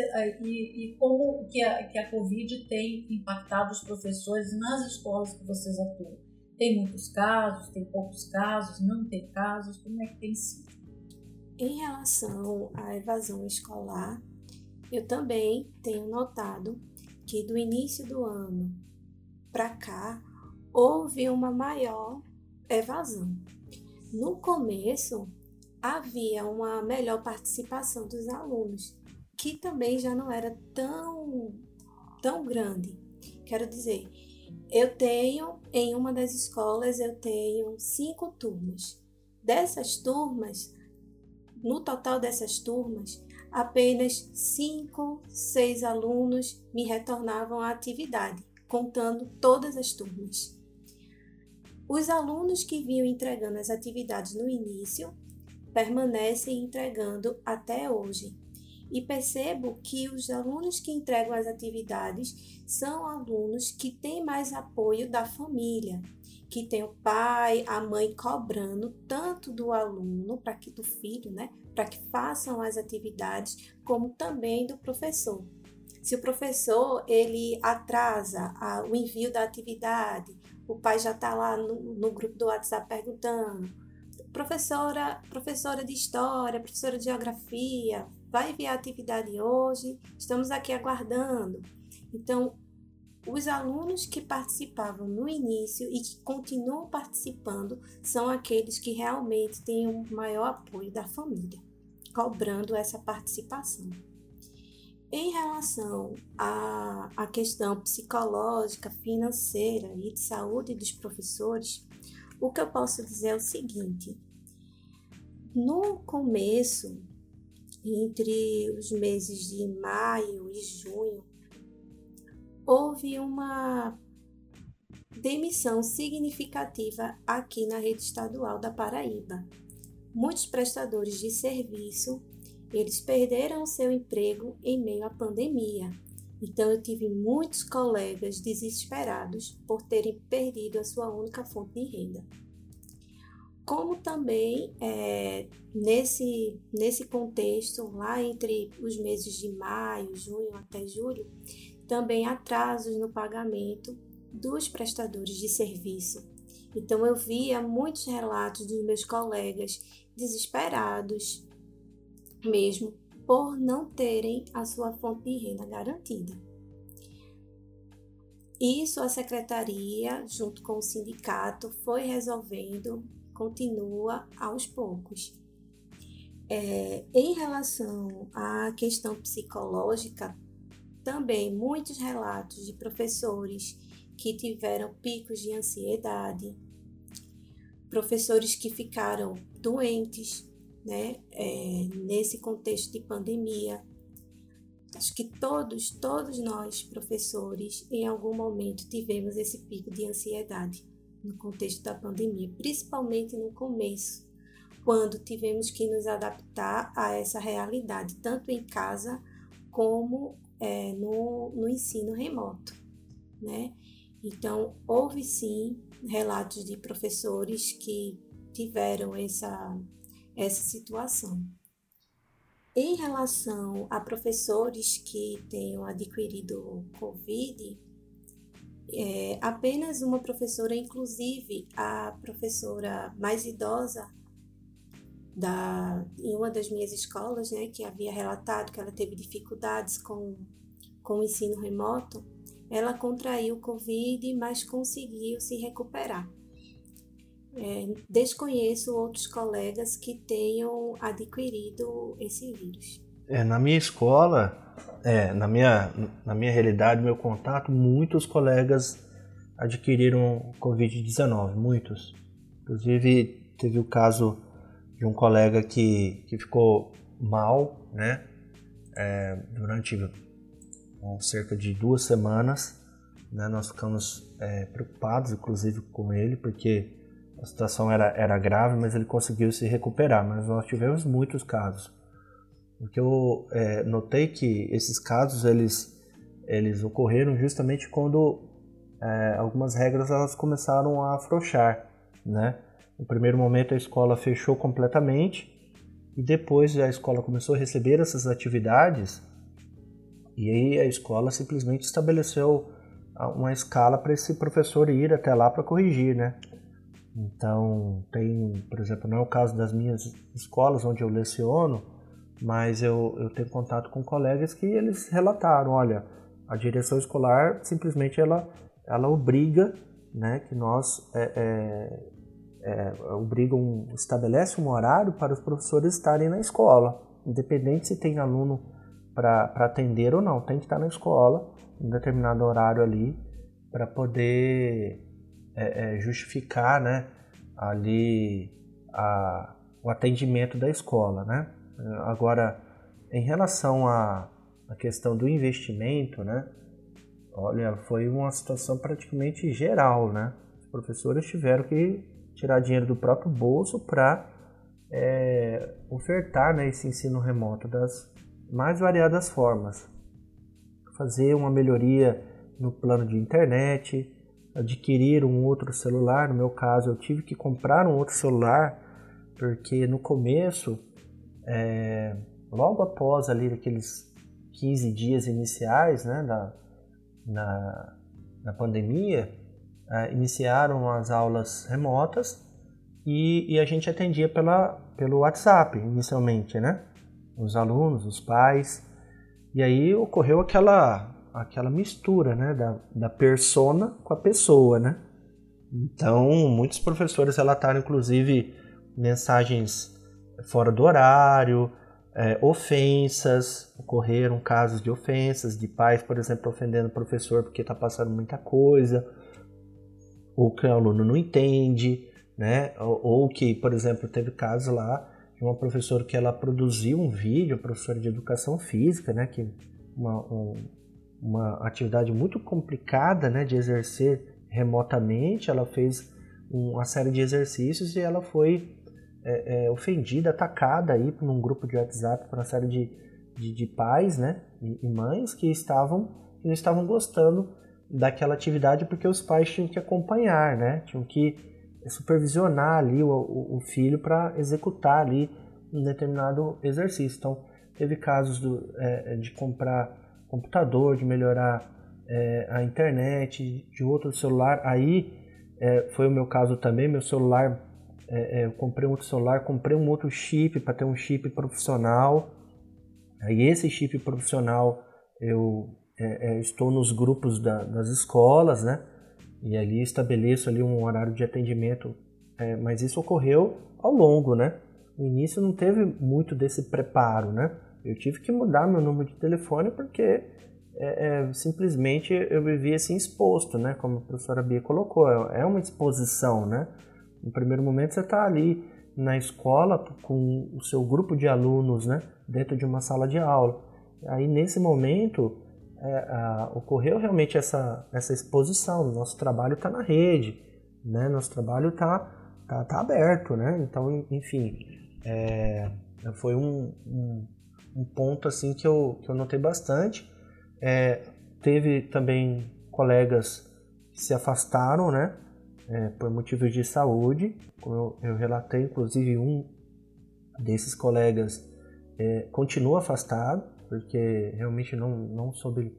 e, e como que a, que a Covid tem impactado os professores nas escolas que vocês atuam? Tem muitos casos, tem poucos casos, não tem casos? Como é que tem sido?
Em relação à evasão escolar, eu também tenho notado que do início do ano para cá houve uma maior evasão. No começo, havia uma melhor participação dos alunos, que também já não era tão, tão grande. Quero dizer, eu tenho, em uma das escolas, eu tenho cinco turmas. Dessas turmas, no total dessas turmas, apenas cinco, seis alunos me retornavam à atividade, contando todas as turmas. Os alunos que vinham entregando as atividades no início permanecem entregando até hoje e percebo que os alunos que entregam as atividades são alunos que têm mais apoio da família, que tem o pai, a mãe cobrando tanto do aluno, para que do filho, né, para que façam as atividades, como também do professor. Se o professor ele atrasa a, o envio da atividade, o pai já está lá no, no grupo do WhatsApp perguntando, professora, professora de história, professora de geografia, vai enviar a atividade hoje, estamos aqui aguardando. Então, os alunos que participavam no início e que continuam participando são aqueles que realmente têm o maior apoio da família, cobrando essa participação. Em relação à, à questão psicológica, financeira e de saúde dos professores, o que eu posso dizer é o seguinte: no começo entre os meses de maio e junho, houve uma demissão significativa aqui na rede estadual da Paraíba. Muitos prestadores de serviço, eles perderam seu emprego em meio à pandemia. Então eu tive muitos colegas desesperados por terem perdido a sua única fonte de renda como também é, nesse, nesse contexto, lá entre os meses de maio, junho até julho, também atrasos no pagamento dos prestadores de serviço. Então eu via muitos relatos dos meus colegas desesperados, mesmo por não terem a sua fonte de renda garantida. isso a secretaria, junto com o sindicato, foi resolvendo, continua aos poucos. É, em relação à questão psicológica, também muitos relatos de professores que tiveram picos de ansiedade, professores que ficaram doentes, né, é, nesse contexto de pandemia. Acho que todos, todos nós, professores, em algum momento tivemos esse pico de ansiedade no contexto da pandemia, principalmente no começo, quando tivemos que nos adaptar a essa realidade, tanto em casa como é, no, no ensino remoto, né? Então, houve sim relatos de professores que tiveram essa, essa situação. Em relação a professores que tenham adquirido Covid, é, apenas uma professora, inclusive a professora mais idosa da, em uma das minhas escolas, né, que havia relatado que ela teve dificuldades com, com o ensino remoto, ela contraiu Covid, mas conseguiu se recuperar. É, desconheço outros colegas que tenham adquirido esse vírus.
É, na minha escola, é, na, minha, na minha realidade, meu contato, muitos colegas adquiriram Covid-19, muitos. Inclusive, teve o caso de um colega que, que ficou mal, né, é, durante cerca de duas semanas. Né, nós ficamos é, preocupados, inclusive, com ele, porque a situação era, era grave, mas ele conseguiu se recuperar. Mas nós tivemos muitos casos. Porque eu é, notei que esses casos eles, eles ocorreram justamente quando é, algumas regras elas começaram a afrouxar, né? No primeiro momento a escola fechou completamente e depois a escola começou a receber essas atividades e aí a escola simplesmente estabeleceu uma escala para esse professor ir até lá para corrigir, né? Então, tem, por exemplo, não é o caso das minhas escolas onde eu leciono, mas eu, eu tenho contato com colegas que eles relataram, olha, a direção escolar simplesmente ela, ela obriga, né, que nós é, é, é, estabelece um horário para os professores estarem na escola, independente se tem aluno para atender ou não. Tem que estar na escola em determinado horário ali para poder é, é, justificar né, ali a, o atendimento da escola. Né? Agora, em relação à, à questão do investimento, né, olha, foi uma situação praticamente geral. Né? Os professores tiveram que tirar dinheiro do próprio bolso para é, ofertar né, esse ensino remoto das, mais variadas formas. Fazer uma melhoria no plano de internet, adquirir um outro celular. No meu caso, eu tive que comprar um outro celular porque no começo, é, logo após ali aqueles 15 dias iniciais né, da, na, na pandemia, é, iniciaram as aulas remotas e, e, a gente atendia pela, pelo WhatsApp inicialmente, né? os alunos, os pais. E aí ocorreu aquela, aquela mistura né, da, da persona com a pessoa. Né? Então, muitos professores relataram, inclusive, mensagens fora do horário, é, ofensas, ocorreram casos de ofensas, de pais, por exemplo, ofendendo o professor porque está passando muita coisa, ou que o aluno não entende, né? ou, ou que, por exemplo, teve casos lá de uma professora que ela produziu um vídeo, professora de educação física, né, que uma, um, uma atividade muito complicada, né, de exercer remotamente. Ela fez uma série de exercícios e ela foi é, é, ofendida, atacada aí por um grupo de WhatsApp por uma série de, de, de pais, né, e, e mães que estavam que não estavam gostando daquela atividade porque os pais tinham que acompanhar, né, tinham que supervisionar ali o, o, o filho para executar ali um determinado exercício. Então, teve casos do, é, de comprar computador, de melhorar é, a internet, de outro celular. Aí é, foi o meu caso também. Meu celular, é, é, eu comprei um outro celular, comprei um outro chip para ter um chip profissional. Aí esse chip profissional eu é, é, estou nos grupos da, das escolas, né? E ali estabeleço ali um horário de atendimento, é, mas isso ocorreu ao longo, né? No início não teve muito desse preparo, né? Eu tive que mudar meu número de telefone porque é, é, simplesmente eu vivia assim exposto, né? Como a professora Bia colocou, é uma exposição, né? No primeiro momento você está ali na escola com o seu grupo de alunos, né? Dentro de uma sala de aula. Aí nesse momento é, a, ocorreu realmente essa, essa exposição. Nosso trabalho está na rede, né? Nosso trabalho está tá, tá aberto, né? Então, enfim, é, foi um, um, um, ponto assim que eu, que eu notei bastante. É, teve também colegas que se afastaram, né? É, por motivos de saúde, como eu, eu, relatei, inclusive um desses colegas é, continua afastado, porque realmente não, não soube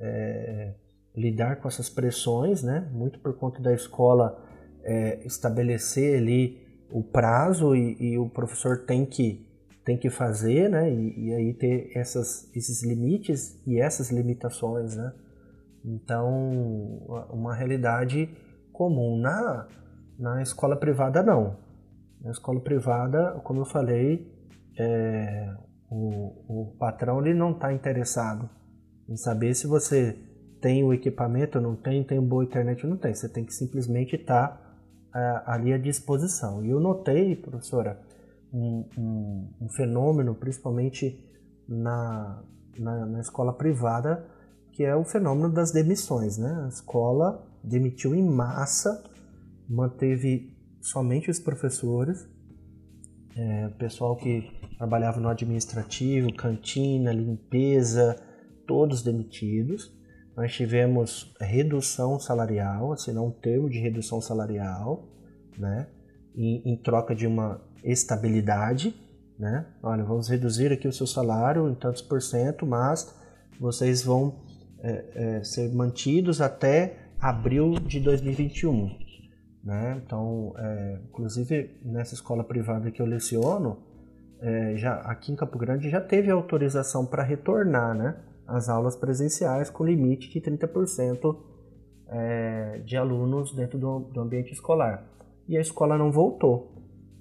é, lidar com essas pressões, né? muito por conta da escola é, estabelecer ali o prazo e, e, o professor tem que, tem que fazer, né? E, e, aí ter essas, esses limites e essas limitações, né? Então, uma realidade comum. Na, na escola privada, não. Na escola privada, como eu falei, é, o, o patrão ele não está interessado em saber se você tem o equipamento ou não tem, tem boa internet ou não tem. Você tem que simplesmente estar tá, é, ali à disposição. E eu notei, professora, um, um, um fenômeno, principalmente na, na, na, escola privada, que é o fenômeno das demissões. Né? A escola demitiu em massa, manteve somente os professores, é, pessoal que trabalhava no administrativo, cantina, limpeza, todos demitidos. Nós tivemos redução salarial, assinar um termo de redução salarial, né? Em, em, troca de uma estabilidade, né? Olha, vamos reduzir aqui o seu salário em tantos por cento, mas vocês vão é, é, ser mantidos até abril de 2021. Né? Então, é, inclusive nessa escola privada que eu leciono, é, já, aqui em Campo Grande já teve autorização para retornar né, as aulas presenciais com limite de 30% é, de alunos dentro do, do ambiente escolar. E a escola não voltou.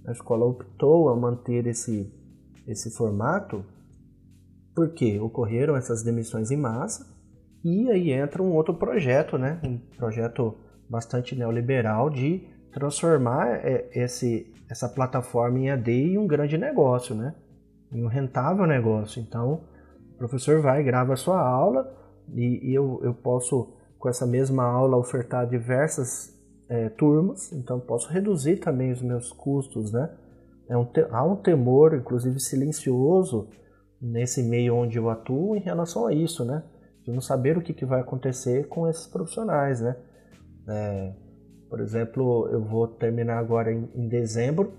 A escola optou a manter esse, esse formato porque ocorreram essas demissões em massa e aí entra um outro projeto, né? Um projeto bastante neoliberal de transformar é, esse, essa plataforma em AD em um grande negócio, né? Em um rentável negócio. Então, o professor vai, grava a sua aula e, e eu, eu posso, com essa mesma aula, ofertar diversas é, turmas. Então, posso reduzir também os meus custos, né? É um há um temor, inclusive silencioso, nesse meio onde eu atuo em relação a isso, né? De não saber o que, que vai acontecer com esses profissionais, né? É, por exemplo, eu vou terminar agora em, em dezembro,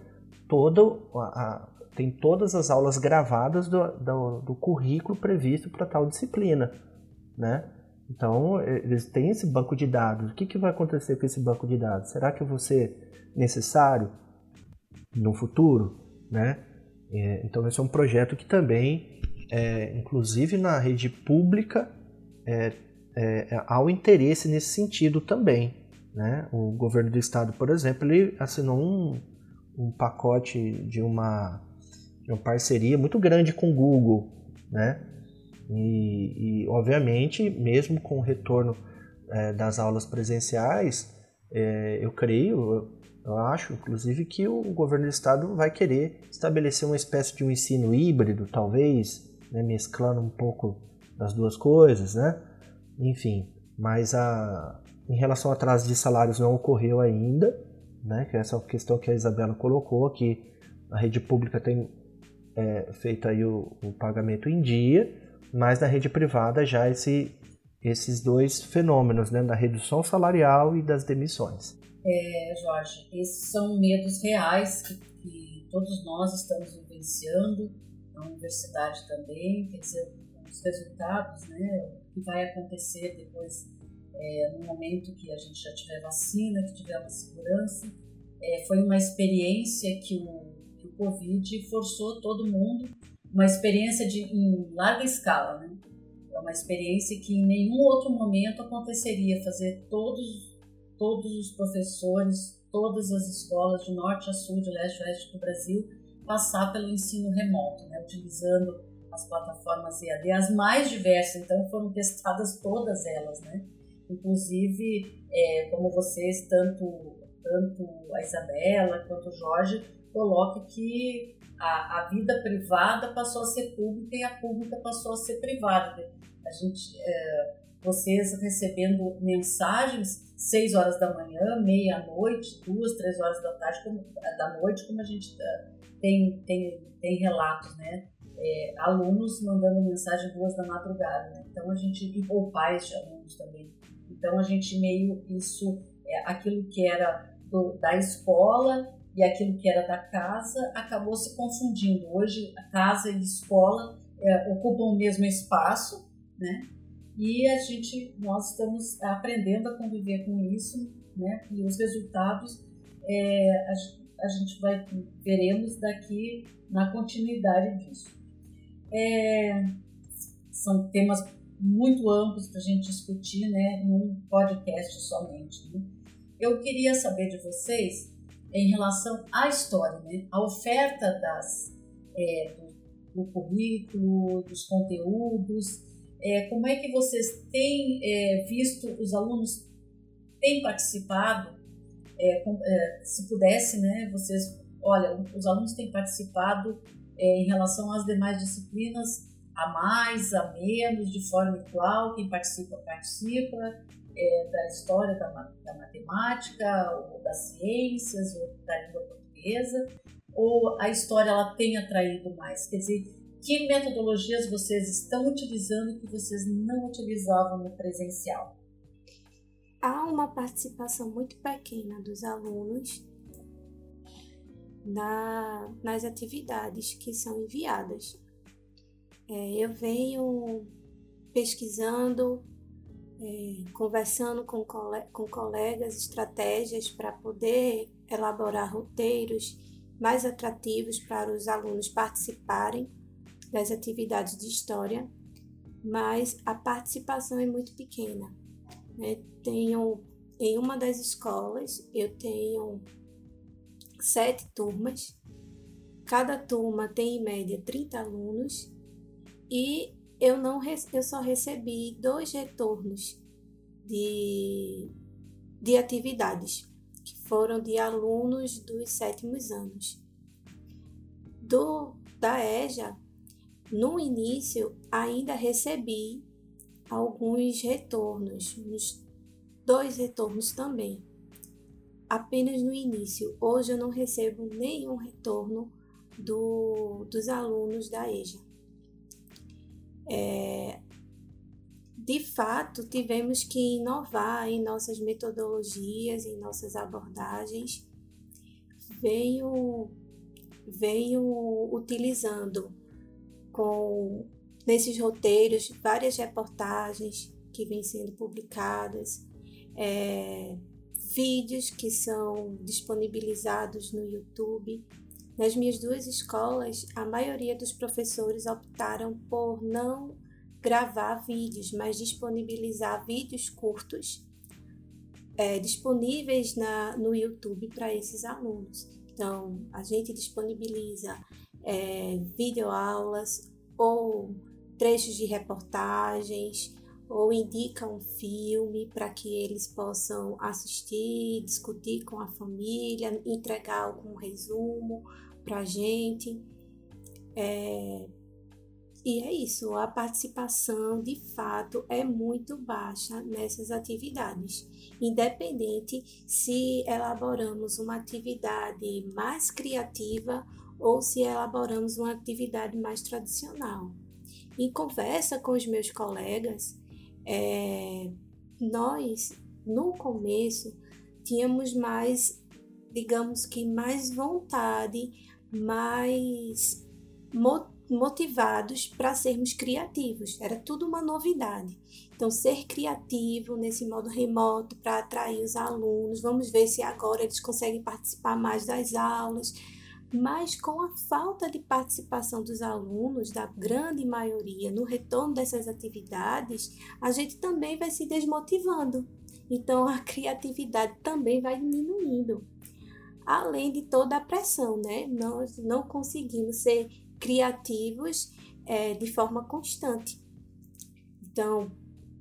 todo a, a, tem todas as aulas gravadas do, do, do currículo previsto para tal disciplina, né? Então, eles têm esse banco de dados. O que, que vai acontecer com esse banco de dados? Será que ser necessário no futuro, né? É, então, esse é um projeto que também, é, inclusive na rede pública, é, é, há um interesse nesse sentido também. Né? O governo do estado, por exemplo, ele assinou um, um pacote de uma, de uma parceria muito grande com o Google. Né? E, e obviamente, mesmo com o retorno é, das aulas presenciais, é, eu creio, eu acho, inclusive, que o governo do estado vai querer estabelecer uma espécie de um ensino híbrido, talvez, né, mesclando um pouco das duas coisas, né? Enfim, mas a, em relação a atraso de salários não ocorreu ainda, né? Que é essa questão que a Isabela colocou, que a rede pública tem é, feito aí o, o, pagamento em dia, mas na rede privada já esse, esses dois fenômenos, né? Da redução salarial e das demissões.
É, Jorge, esses são medos reais que, que todos nós estamos vivenciando, a universidade também, quer dizer, os resultados, né, o que vai acontecer depois, é, no momento que a gente já tiver vacina, que tiver uma segurança. É, foi uma experiência que o, que o Covid forçou todo mundo, uma experiência de, em larga escala, né? É uma experiência que em nenhum outro momento aconteceria fazer todos, todos os professores, todas as escolas de norte a sul, de leste a oeste do Brasil passar pelo ensino remoto, né, utilizando as plataformas EAD, as mais diversas, então foram testadas todas elas, né? Inclusive, é, como vocês, tanto, tanto a Isabela quanto o Jorge, coloca que a, a, vida privada passou a ser pública e a pública passou a ser privada. A gente, é, vocês recebendo mensagens seis horas da manhã, meia-noite, duas, três horas da tarde, como, da noite, como a gente é, tem, tem, tem relatos, né? É, alunos mandando mensagem duas da madrugada, né? Então a gente, ou pais de alunos também. Então a gente meio isso, é, aquilo que era do, da escola e aquilo que era da casa acabou se confundindo. Hoje a casa e a escola é, ocupam o mesmo espaço, né? E a gente, nós estamos aprendendo a conviver com isso, né? E os resultados é, a, a gente vai veremos daqui na continuidade disso. É, são temas muito amplos para a gente discutir, né, num podcast somente. Né? Eu queria saber de vocês em relação à história, né, a oferta das é, do, do, currículo, dos conteúdos, é, como é que vocês têm é, visto os alunos têm participado é, é, se pudesse, né, vocês, olha, os alunos têm participado é, em relação às demais disciplinas, a mais, a menos, de forma igual, quem participa, participa, é, da história da, da, matemática, ou das ciências, ou da língua portuguesa, ou a história ela tem atraído mais? Quer dizer, que metodologias vocês estão utilizando que vocês não utilizavam no presencial?
há uma participação muito pequena dos alunos na, nas atividades que são enviadas. É, eu venho pesquisando, é, conversando com, cole, com colegas, estratégias para poder elaborar roteiros mais atrativos para os alunos participarem das atividades de história, mas a participação é muito pequena. Né? Tenho em uma das escolas eu tenho sete turmas. Cada turma tem em média 30 alunos e eu não eu só recebi dois retornos de, de atividades que foram de alunos dos sétimos anos. Do da EJA, no início ainda recebi alguns retornos, uns dois retornos também. Apenas no início. Hoje eu não recebo nenhum retorno do, dos alunos da EJA. É, de fato, tivemos que inovar em nossas metodologias, em nossas abordagens. Venho, venho utilizando com nesses roteiros várias reportagens que vêm sendo publicadas, é, vídeos que são disponibilizados no YouTube. Nas minhas duas escolas, a maioria dos professores optaram por não gravar vídeos, mas disponibilizar vídeos curtos é, disponíveis na, no YouTube para esses alunos. Então, a gente disponibiliza é, videoaulas ou trechos de reportagens ou indica um filme para que eles possam assistir, discutir com a família, entregar algum resumo para a gente. É... E é isso, a participação de fato é muito baixa nessas atividades, independente se elaboramos uma atividade mais criativa ou se elaboramos uma atividade mais tradicional. Em conversa com os meus colegas, é, nós, no começo, tínhamos mais, digamos que mais vontade, mais motivados para sermos criativos. Era tudo uma novidade. Então, ser criativo nesse modo remoto para atrair os alunos. Vamos ver se agora eles conseguem participar mais das aulas. Mas com a falta de participação dos alunos, da grande maioria, no retorno dessas atividades, a gente também vai se desmotivando. Então a criatividade também vai diminuindo. Além de toda a pressão, né? Nós não conseguimos ser criativos é, de forma constante. Então,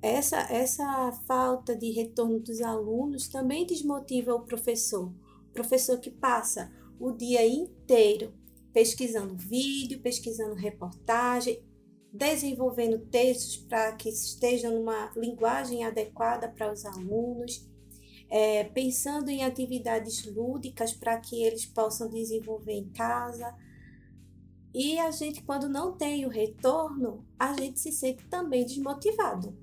essa, essa falta de retorno dos alunos também desmotiva o professor. O professor que passa o dia inteiro pesquisando vídeo, pesquisando reportagem, desenvolvendo textos para que estejam numa linguagem adequada para os alunos, é, pensando em atividades lúdicas para que eles possam desenvolver em casa. E a gente, quando não tem o retorno, a gente se sente também desmotivado.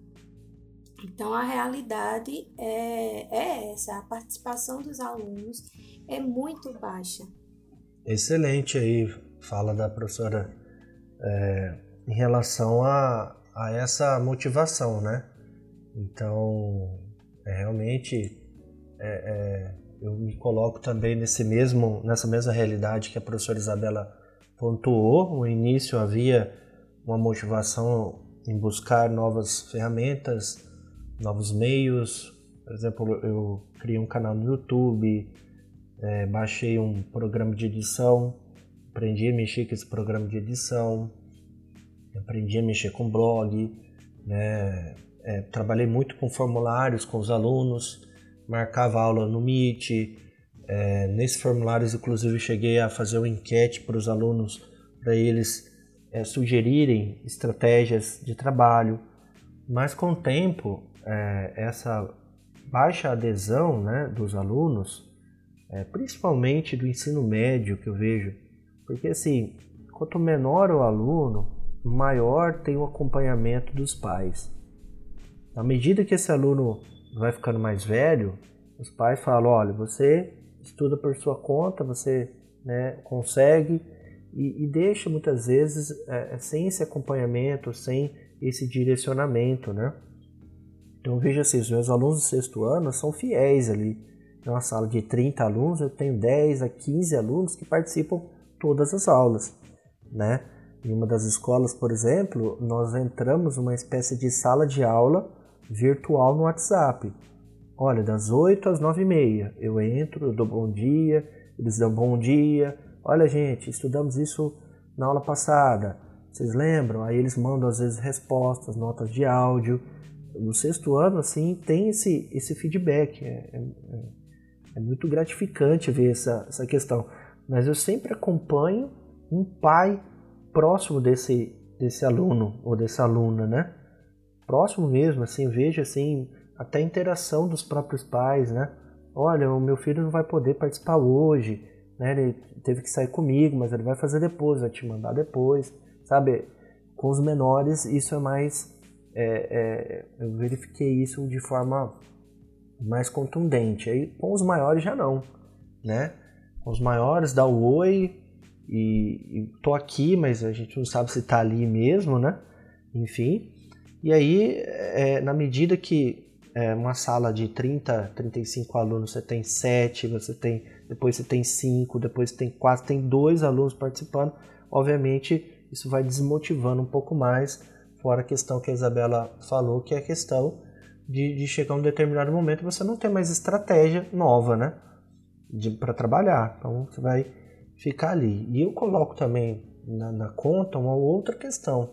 Então, a realidade é, é essa: a participação dos alunos é muito baixa.
Excelente aí, fala da professora é, em relação a, a essa motivação, né? Então, é, realmente, é, é, eu me coloco também nesse mesmo, nessa mesma realidade que a professora Isabela pontuou. No início havia uma motivação em buscar novas ferramentas, novos meios. Por exemplo, eu criei um canal no YouTube, é, baixei um programa de edição, aprendi a mexer com esse programa de edição, aprendi a mexer com blog, né? É, trabalhei muito com formulários com os alunos, marcava aula no Meet. É, nesses formulários, inclusive, cheguei a fazer uma enquete para os alunos, para eles é, sugerirem estratégias de trabalho. Mas com o tempo, é, essa baixa adesão né, dos alunos, é, principalmente do ensino médio que eu vejo, porque assim, quanto menor o aluno, maior tem o acompanhamento dos pais. À medida que esse aluno vai ficando mais velho, os pais falam: olha, você estuda por sua conta, você né, consegue, e, e, deixa muitas vezes é, é sem esse acompanhamento, sem esse direcionamento, né? Então veja assim, os meus alunos do sexto ano são fiéis ali. Em uma sala de 30 alunos, eu tenho 10 a 15 alunos que participam todas as aulas, né? Em uma das escolas, por exemplo, nós entramos numa espécie de sala de aula virtual no WhatsApp. Olha, das 8 às 9 e meia, eu entro, eu dou bom dia, eles dão bom dia. Olha, gente, estudamos isso na aula passada. Vocês lembram? Aí eles mandam às vezes respostas, notas de áudio. No sexto ano, assim, tem esse, esse feedback. É, é, é muito gratificante ver essa, essa questão. Mas eu sempre acompanho um pai próximo desse, desse aluno ou dessa aluna, né? Próximo mesmo, assim, vejo assim, até a interação dos próprios pais, né? Olha, o meu filho não vai poder participar hoje, né? Ele teve que sair comigo, mas ele vai fazer depois, vai te mandar depois, sabe? Com os menores, isso é mais. É, é, eu verifiquei isso de forma mais contundente. Aí com os maiores já não, né? Com os maiores dá o oi, e, e tô aqui, mas a gente não sabe se tá ali mesmo, né? Enfim. E aí, é, na medida que é, uma sala de 30, 35 alunos, você tem 7, você tem, depois você tem 5, depois você tem 4, tem dois alunos participando, obviamente isso vai desmotivando um pouco mais, fora a questão que a Isabela falou, que é a questão de, de chegar a um determinado momento você não tem mais estratégia nova, né? Para trabalhar. Então você vai ficar ali. E eu coloco também na, na conta uma outra questão,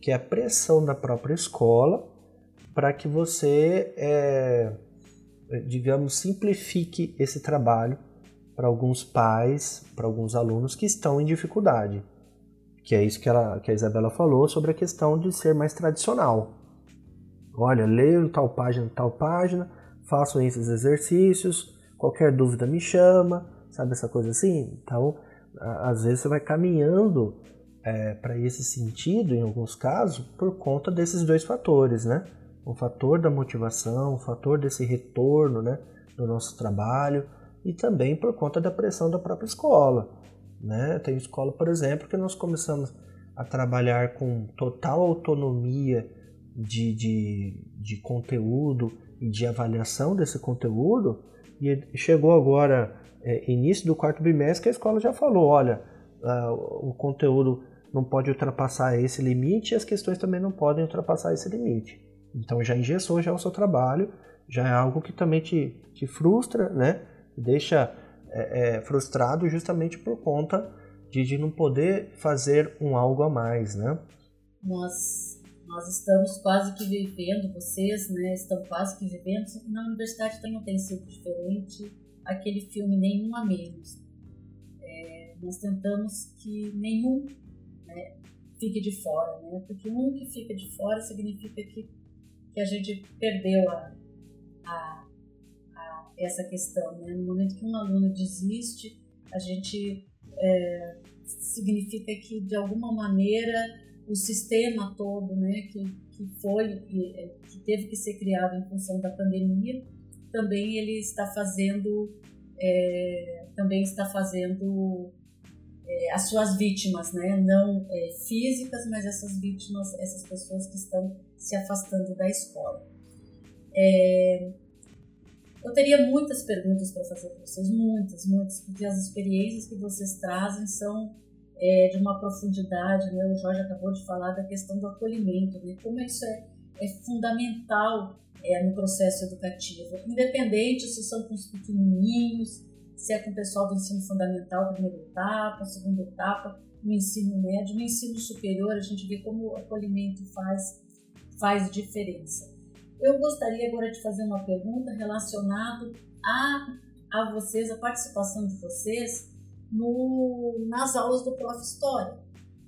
que é a pressão da própria escola para que você, é, digamos, simplifique esse trabalho para alguns pais, para alguns alunos que estão em dificuldade. Que é isso que, ela, que a Isabela falou sobre a questão de ser mais tradicional. Olha, leio tal página, tal página, faço esses exercícios, qualquer dúvida me chama, sabe essa coisa assim? Então, às vezes você vai caminhando é, para esse sentido, em alguns casos, por conta desses dois fatores, né? O fator da motivação, o fator desse retorno, né, do nosso trabalho e também por conta da pressão da própria escola, né? Tem escola, por exemplo, que nós começamos a trabalhar com total autonomia de, de, de conteúdo e de avaliação desse conteúdo e chegou agora é, início do quarto bimestre que a escola já falou, olha, uh, o conteúdo não pode ultrapassar esse limite e as questões também não podem ultrapassar esse limite. Então já engessou já o seu trabalho, já é algo que também te, te frustra, né? Deixa é, é, frustrado justamente por conta de, de não poder fazer um algo a mais, né?
Nós estamos quase que vivendo, vocês né, estão quase que vivendo, na universidade também tem sido diferente, aquele filme Nenhum a Menos. É, nós tentamos que nenhum né, fique de fora, né? porque um que fica de fora significa que, que a gente perdeu a, a, a essa questão. Né? No momento que um aluno desiste, a gente é, significa que de alguma maneira o sistema todo, né, que, que foi que, que teve que ser criado em função da pandemia, também ele está fazendo é, também está fazendo é, as suas vítimas, né? não é, físicas, mas essas vítimas, essas pessoas que estão se afastando da escola. É, eu teria muitas perguntas para fazer para vocês, muitas, muitas, porque as experiências que vocês trazem são é, de uma profundidade, né? O Jorge acabou de falar da questão do acolhimento, né? Como isso é, é fundamental é, no processo educativo, independente se são com os pequenininhos, se é com o pessoal do ensino fundamental, primeira etapa, segunda etapa, no ensino médio, no ensino superior, a gente vê como o acolhimento faz, faz diferença. Eu gostaria agora de fazer uma pergunta relacionada a, a vocês, a participação de vocês no, nas aulas do Prof. História.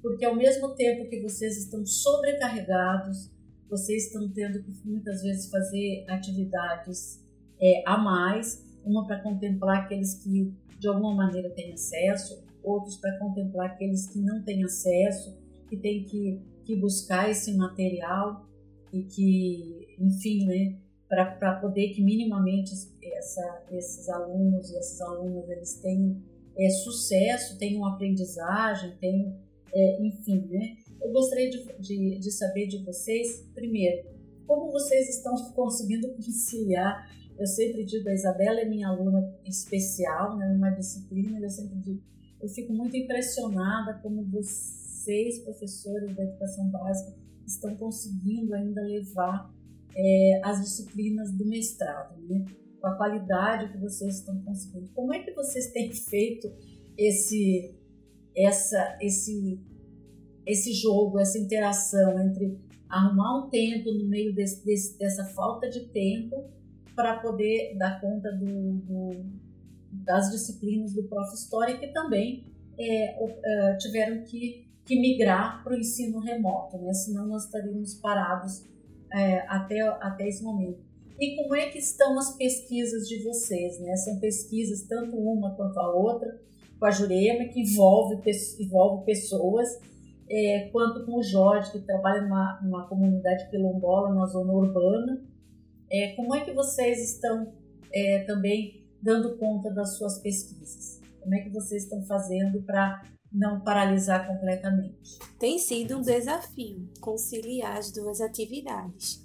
Porque ao mesmo tempo que vocês estão sobrecarregados, vocês estão tendo que muitas vezes fazer atividades é, a mais, uma para contemplar aqueles que de alguma maneira têm acesso, outros para contemplar aqueles que não têm acesso, que têm que, que buscar esse material e que, enfim, né, para poder que minimamente essa, esses alunos e essas alunas eles tenham é, sucesso, tenham aprendizagem, tenham, é, enfim, né? Eu gostaria de, de, de saber de vocês, primeiro, como vocês estão conseguindo conciliar eu sempre digo, a Isabela é minha aluna especial, né, uma disciplina, eu sempre digo, eu fico muito impressionada como vocês, professores da educação básica, estão conseguindo ainda levar é, as disciplinas do mestrado, né? Com a qualidade que vocês estão conseguindo. Como é que vocês têm feito esse, essa, esse, esse jogo, essa interação entre arrumar um tempo no meio desse, desse, dessa falta de tempo para poder dar conta do, do, das disciplinas do Prof. História, que também é, é, tiveram que que migrar para o ensino remoto, né? senão nós estaríamos parados é, até, até esse momento. E como é que estão as pesquisas de vocês? Né? São pesquisas, tanto uma quanto a outra, com a Jurema, que envolve, envolve pessoas, é, quanto com o Jorge, que trabalha numa, numa comunidade quilombola, numa zona urbana. É, como é que vocês estão é, também dando conta das suas pesquisas? Como é que vocês estão fazendo para não paralisar completamente.
Tem sido um desafio conciliar as duas atividades.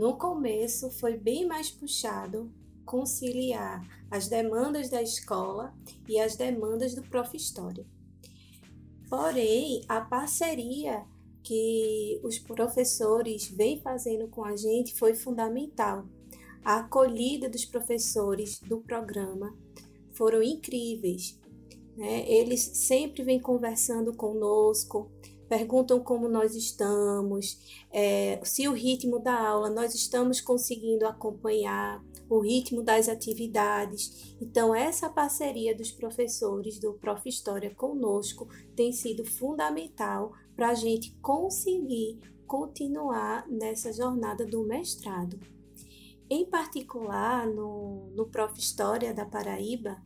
No começo foi bem mais puxado conciliar as demandas da escola e as demandas do Prof. História. Porém, a parceria que os professores vêm fazendo com a gente foi fundamental. A acolhida dos professores do programa foram incríveis né? Eles sempre vêm conversando conosco, perguntam como nós estamos, é, se o ritmo da aula nós estamos conseguindo acompanhar, o ritmo das atividades. Então, essa parceria dos professores do Prof. História conosco tem sido fundamental para a gente conseguir continuar nessa jornada do mestrado. Em particular, no, no Prof. História da Paraíba,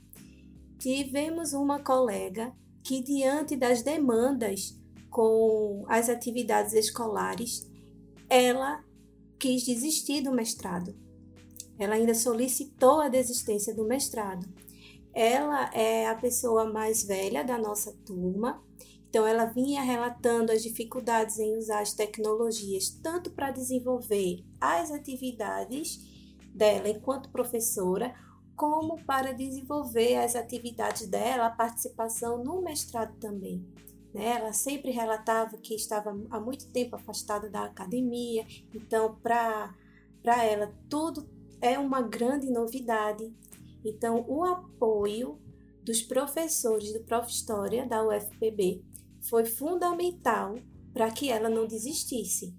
tivemos uma colega que, diante das demandas com as atividades escolares, ela quis desistir do mestrado. Ela ainda solicitou a desistência do mestrado. Ela é a pessoa mais velha da nossa turma, então ela vinha relatando as dificuldades em usar as tecnologias tanto para desenvolver as atividades dela enquanto professora, como para desenvolver as atividades dela, a participação no mestrado também. Ela sempre relatava que estava há muito tempo afastada da academia, então, para ela, tudo é uma grande novidade. Então, o apoio dos professores do Prof. História da UFPB foi fundamental para que ela não desistisse,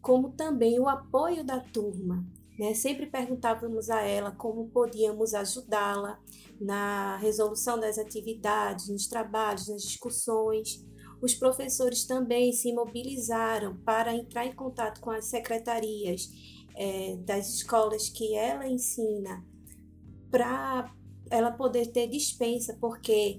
como também o apoio da turma. Né? Sempre perguntávamos a ela como podíamos ajudá-la na resolução das atividades, nos trabalhos, nas discussões. Os professores também se mobilizaram para entrar em contato com as secretarias é, das escolas que ela ensina, para ela poder ter dispensa, porque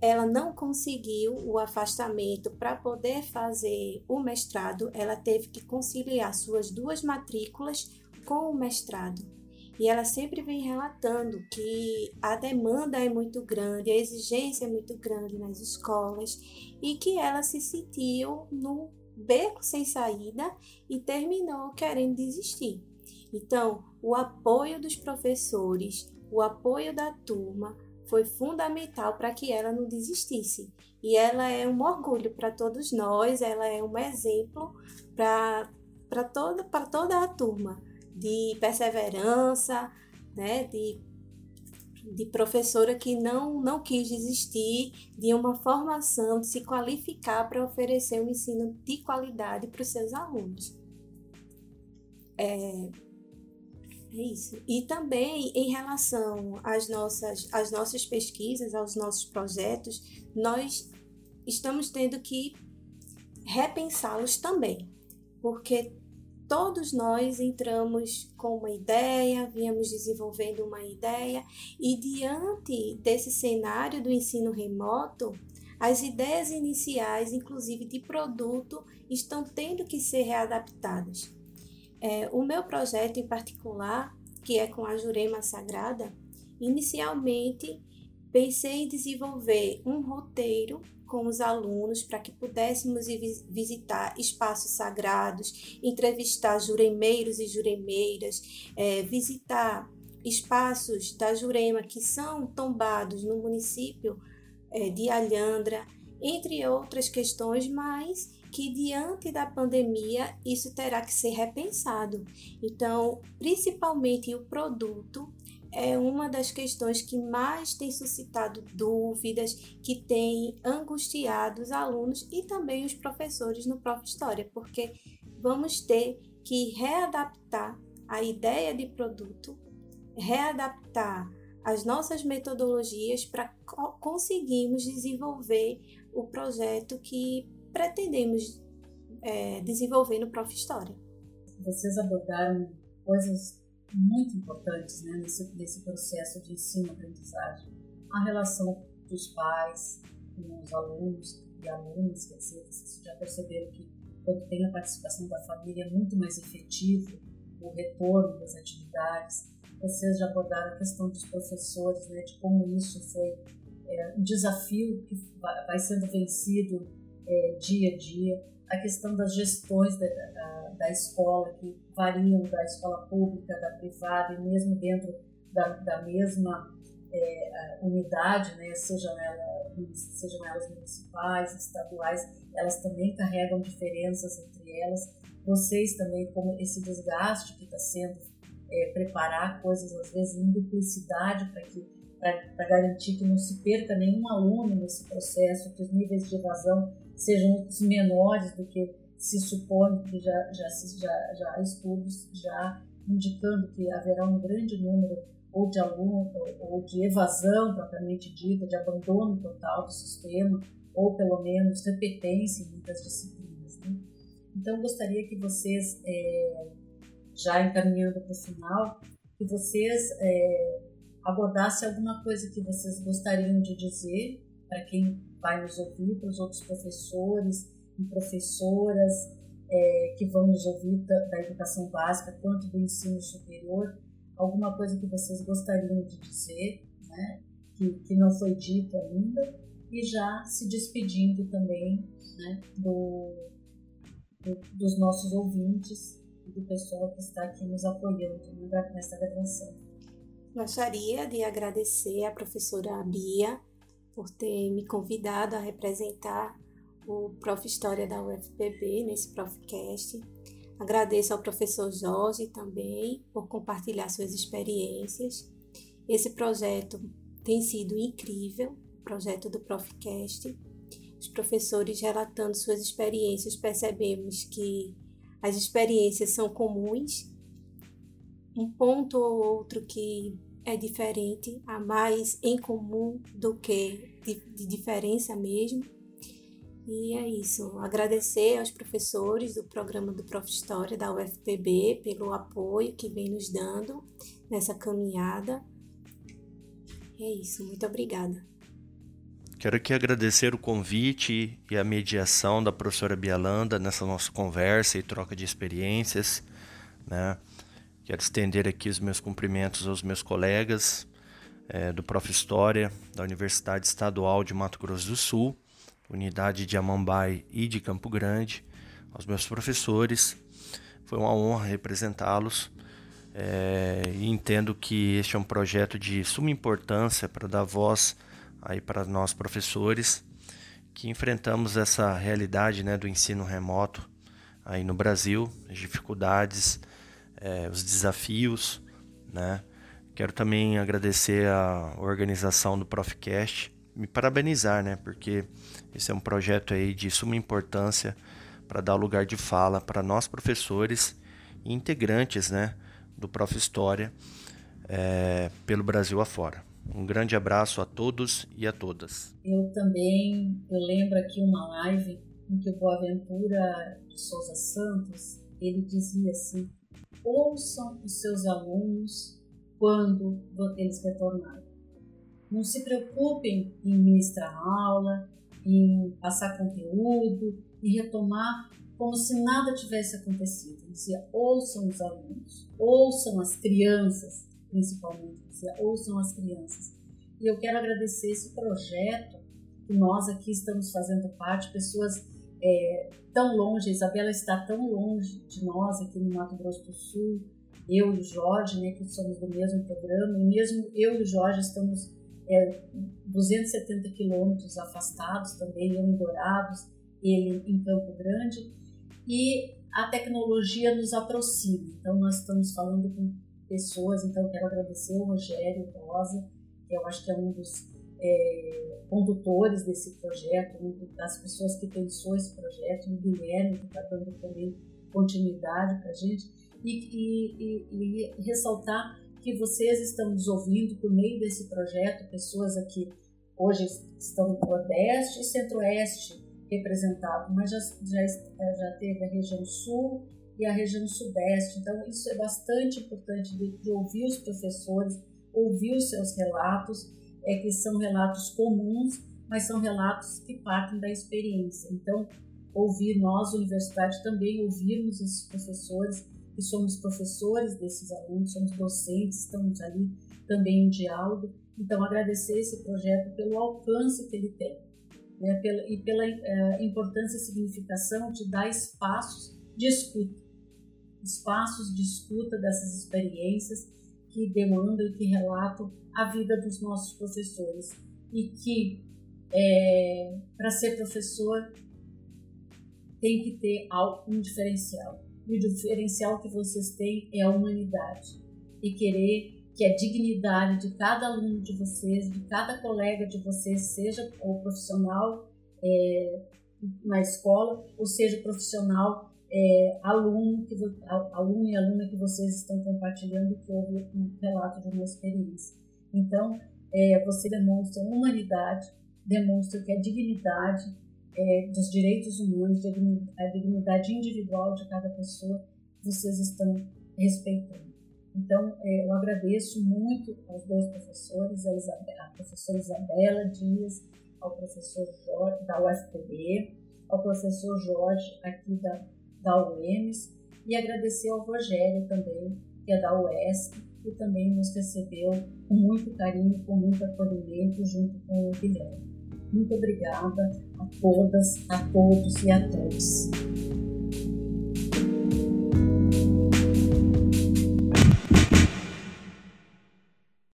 ela não conseguiu o afastamento para poder fazer o mestrado, ela teve que conciliar suas duas matrículas com o mestrado. E ela sempre vem relatando que a demanda é muito grande, a exigência é muito grande nas escolas e que ela se sentiu no beco sem saída e terminou querendo desistir. Então, o apoio dos professores, o apoio da turma foi fundamental para que ela não desistisse. E ela é um orgulho para todos nós, ela é um exemplo para toda, toda a turma de perseverança, né, de, de professora que não, não quis desistir de uma formação, de se qualificar para oferecer um ensino de qualidade para os seus alunos. É, é isso. E também em relação às nossas, às nossas pesquisas, aos nossos projetos, nós estamos tendo que repensá-los também, porque todos nós entramos com uma ideia, viemos desenvolvendo uma ideia, e diante desse cenário do ensino remoto, as ideias iniciais, inclusive de produto, estão tendo que ser readaptadas. É, o meu projeto em particular, que é com a Jurema Sagrada, inicialmente pensei em desenvolver um roteiro com os alunos para que pudéssemos visitar espaços sagrados, entrevistar juremeiros e juremeiras, é, visitar espaços da Jurema que são tombados no município é, de Alhandra, entre outras questões, mas que diante da pandemia isso terá que ser repensado. Então, principalmente o produto é uma das questões que mais tem suscitado dúvidas, que tem angustiado os alunos e também os professores no Prof. História, porque vamos ter que readaptar a ideia de produto, readaptar as nossas metodologias para conseguirmos desenvolver o projeto que pretendemos é, desenvolver no Prof. História.
Vocês abordaram coisas muito importantes né, nesse, nesse processo de ensino-aprendizagem. A relação dos pais com os alunos e alunas, quer dizer, vocês já perceberam que quando tem a participação da família é muito mais efetivo o retorno das atividades. Vocês já abordaram a questão dos professores, né, de como isso foi é, um desafio que vai sendo vencido é, dia a dia, a questão das gestões da, da, da, escola, que variam da escola pública, da privada, e mesmo dentro da, da mesma é, unidade, né, sejam, ela, sejam elas municipais, estaduais, elas também carregam diferenças entre elas. Vocês também, como esse desgaste que está sendo é, preparar coisas, às vezes, em duplicidade para que para garantir que não se perca nenhum aluno nesse processo, que os níveis de evasão sejam menores do que se supõe, que já, já, já, já há estudos já indicando que haverá um grande número ou de aluno ou de evasão propriamente dita, de abandono total do sistema, ou pelo menos repetência em muitas disciplinas. Né? Então, gostaria que vocês, é, já encaminhando para o final, que vocês é, abordassem alguma coisa que vocês gostariam de dizer para quem vai nos ouvir, para os outros professores e professoras é, que vão nos ouvir da, educação básica quanto do ensino superior, alguma coisa que vocês gostariam de dizer, né, que, que não foi dito ainda, e já se despedindo também né, do, do, dos nossos ouvintes e do pessoal que está aqui nos apoiando nessa gravação.
Gostaria de agradecer à professora Bia por ter me convidado a representar o Prof. História da UFPB nesse Profcast. Agradeço ao professor Jorge também por compartilhar suas experiências. Esse projeto tem sido incrível, o projeto do Profcast. Os professores relatando suas experiências, percebemos que as experiências são comuns. Um ponto ou outro que é diferente, há mais em comum do que de, de diferença mesmo. E é isso. Agradecer aos professores do programa do Prof. História da UFPB pelo apoio que vem nos dando nessa caminhada. É isso. Muito obrigada.
Quero aqui agradecer o convite e a mediação da professora Bialanda nessa nossa conversa e troca de experiências, né? Quero estender aqui os meus cumprimentos aos meus colegas é, do Prof. História da Universidade Estadual de Mato Grosso do Sul, unidade de Amambai e de Campo Grande, aos meus professores. Foi uma honra representá-los é, e entendo que este é um projeto de suma importância para dar voz aí para nós professores que enfrentamos essa realidade né, do ensino remoto aí no Brasil, as dificuldades é, os desafios, né? Quero também agradecer a organização do Profcast, me parabenizar, né? Porque esse é um projeto aí de suma importância para dar lugar de fala para nós professores e integrantes, né, do Prof História é, pelo Brasil afora. Um grande abraço a todos e a todas.
Eu também, eu lembro aqui uma live em que o Boaventura de Souza Santos, ele dizia assim, ouçam os seus alunos quando eles retornarem. Não se preocupem em ministrar aula, em passar conteúdo e retomar como se nada tivesse acontecido. Dizia, ouçam os alunos, ouçam as crianças, principalmente. Dizia, ouçam as crianças. E eu quero agradecer esse projeto que nós aqui estamos fazendo parte, pessoas é, tão longe, a Isabela está tão longe de nós aqui no Mato Grosso do Sul, eu e o Jorge, né, que somos do mesmo programa, e mesmo eu e o Jorge estamos é, 270 quilômetros afastados também, eu em Dourados, ele em Campo Grande, e a tecnologia nos aproxima. Então, nós estamos falando com pessoas, então quero agradecer o Rogério Rosa, que eu acho que é um dos é, condutores desse projeto, das pessoas que pensou esse projeto, o Guilherme, que está dando também continuidade para a gente, e, e, e, ressaltar que vocês estão nos ouvindo por meio desse projeto, pessoas aqui hoje estão no Nordeste e Centro-Oeste representados, mas já, já, já teve a região Sul e a região Sudeste, então isso é bastante importante de, de ouvir os professores, ouvir os seus relatos é que são relatos comuns, mas são relatos que partem da experiência. Então, ouvir nós, universidade, também ouvirmos esses professores, que somos professores desses alunos, somos docentes, estamos ali também em diálogo. Então, agradecer esse projeto pelo alcance que ele tem né, e pela é, importância e significação de dar espaços de escuta, espaços de escuta dessas experiências que demandam e que relatam a vida dos nossos professores e que é, para ser professor tem que ter um diferencial. E o diferencial que vocês têm é a humanidade e querer que a dignidade de cada aluno de vocês, de cada colega de vocês, seja o profissional é, na escola, ou seja, profissional é, aluno, que, aluno e aluna que vocês estão compartilhando que houve um relato de uma experiência. Então, é, você demonstra humanidade, demonstra que a dignidade é, dos direitos humanos, a dignidade individual de cada pessoa, vocês estão respeitando. Então, é, eu agradeço muito aos dois professores, a, Isabela, a professora Isabela Dias, ao professor Jorge, da UFPB, ao professor Jorge, aqui da, da UEMS, e agradecer ao Rogério também, que é da UESC, que também nos recebeu com muito carinho, com muito acolhimento, junto com o Guilherme. Muito obrigada a todas, a todos e a todos.